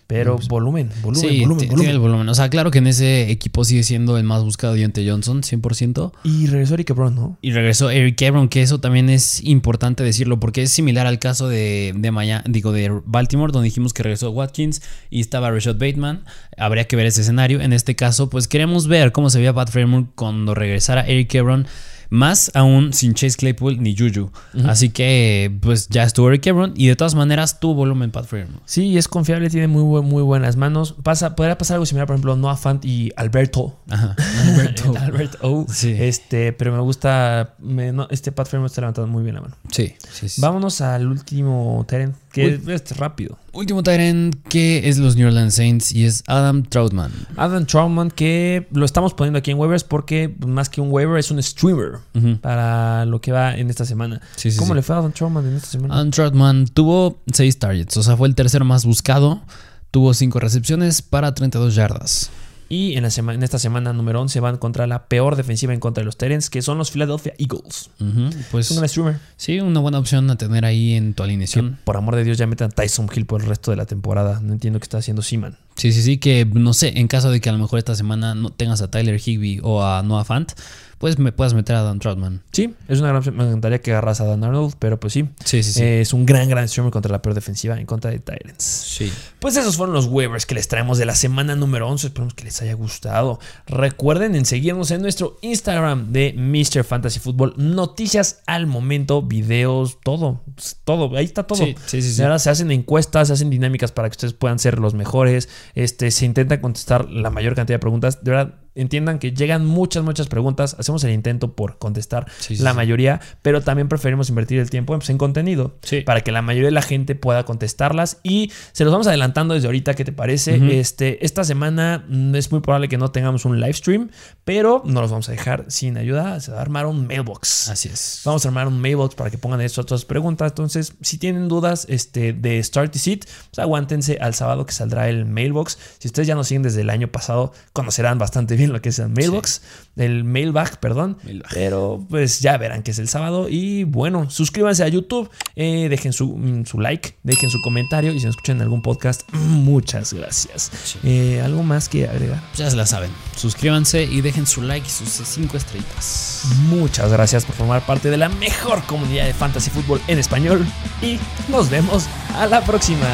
Pero volumen, volumen, sí, volumen, volumen. el volumen. O sea, claro que en ese equipo sigue siendo el más buscado Deontay Johnson, 100%. Y regresó Eric Brown, ¿no? Y regresó Eric Ebron, que eso también es importante decirlo, porque es similar al caso de, de, Maya- digo, de Baltimore, donde dijimos que regresó Watkins y estaba Rashad Bateman. Habría que ver ese escenario. En este caso, pues queremos ver cómo se veía Pat Fremont cuando regresara Eric Ebron. Más aún sin Chase Claypool ni Juju. Así que, pues ya estuvo Eric Ebron y de todas maneras tuvo volumen Pat Fremont. Sí, es confiable, tiene muy, muy buenas manos. Pasa, podría pasar algo similar, por ejemplo, Noah Fant y Alberto. Ajá. *laughs* El Alberto O. Sí. Este, pero me gusta. me- no, este Pat Fremont está levantando muy bien la mano. Sí, sí, sí. Vámonos al último Teren, que es rápido. Último Tyrant que es los New Orleans Saints y es Adam Troutman. Adam Troutman, que lo estamos poniendo aquí en waivers porque más que un waiver es un streamer para lo que va en esta semana. Sí, sí, ¿Cómo sí. le fue a Adam Troutman en esta semana? Adam Troutman tuvo 6 targets, o sea, fue el tercero más buscado. Tuvo 5 recepciones para 32 yardas. Y en, la sema- en esta semana número 11 van contra la peor defensiva en contra de los Terens, que son los Philadelphia Eagles. Pues Es un gran streamer. sí, una buena opción a tener ahí en tu Que, alineación. por amor de Dios, ya metan a Tyson Hill por el resto de la temporada. No entiendo qué está haciendo Seaman. Sí, sí, sí, que no sé, en caso de que a lo mejor esta semana no tengas a Tyler Higby o a Noah Fant, pues me puedas meter a Dan Troutman. Sí, es una gran. Me encantaría que agarras a Dan Arnold, pero pues sí. Sí, sí, sí. Eh, es un gran, gran streamer contra la peor defensiva en contra de Titans. sí. Pues esos fueron los waivers que les traemos de la semana número 11. Esperemos que les haya gustado. Recuerden en seguirnos en nuestro Instagram de Mr. Fantasy Football. Noticias al momento, videos, todo. Todo, ahí está todo. Sí, sí, sí, sí. Verdad, se hacen encuestas, se hacen dinámicas para que ustedes puedan ser los mejores. Este, se intenta contestar la mayor cantidad de preguntas. De verdad, entiendan que llegan muchas, muchas preguntas. Hacemos el intento por contestar Sí, la sí. mayoría, pero también preferimos invertir el tiempo pues, en contenido Sí. para que la mayoría de la gente pueda contestarlas. Y se los vamos adelantando desde ahorita, ¿qué te parece? Este, esta semana mm, es muy probable que no tengamos un live stream, pero no los vamos a dejar sin ayuda. Se va a armar un mailbox. Así es. Vamos a armar un mailbox para que pongan estas otras preguntas. Entonces, si tienen dudas este, de Start to Sit, pues aguántense al sábado que saldrá el mailbox. Si ustedes ya nos siguen desde el año pasado, conocerán bastante bien lo que es el mailbox, el mailbag, perdón. Mailbag. Pero pues ya verán que es el sábado. Y bueno, suscríbanse a YouTube, eh, dejen su, mm, su like, dejen su comentario y si nos escuchan en algún podcast, *clears throat* muchas gracias. Sí. Eh, ¿Algo más que agregar? Pues ya se la saben. Suscríbanse y dejen su like y sus cinco estrellitas. Muchas gracias por formar parte de la mejor comunidad de fantasy fútbol en español y nos vemos a la próxima.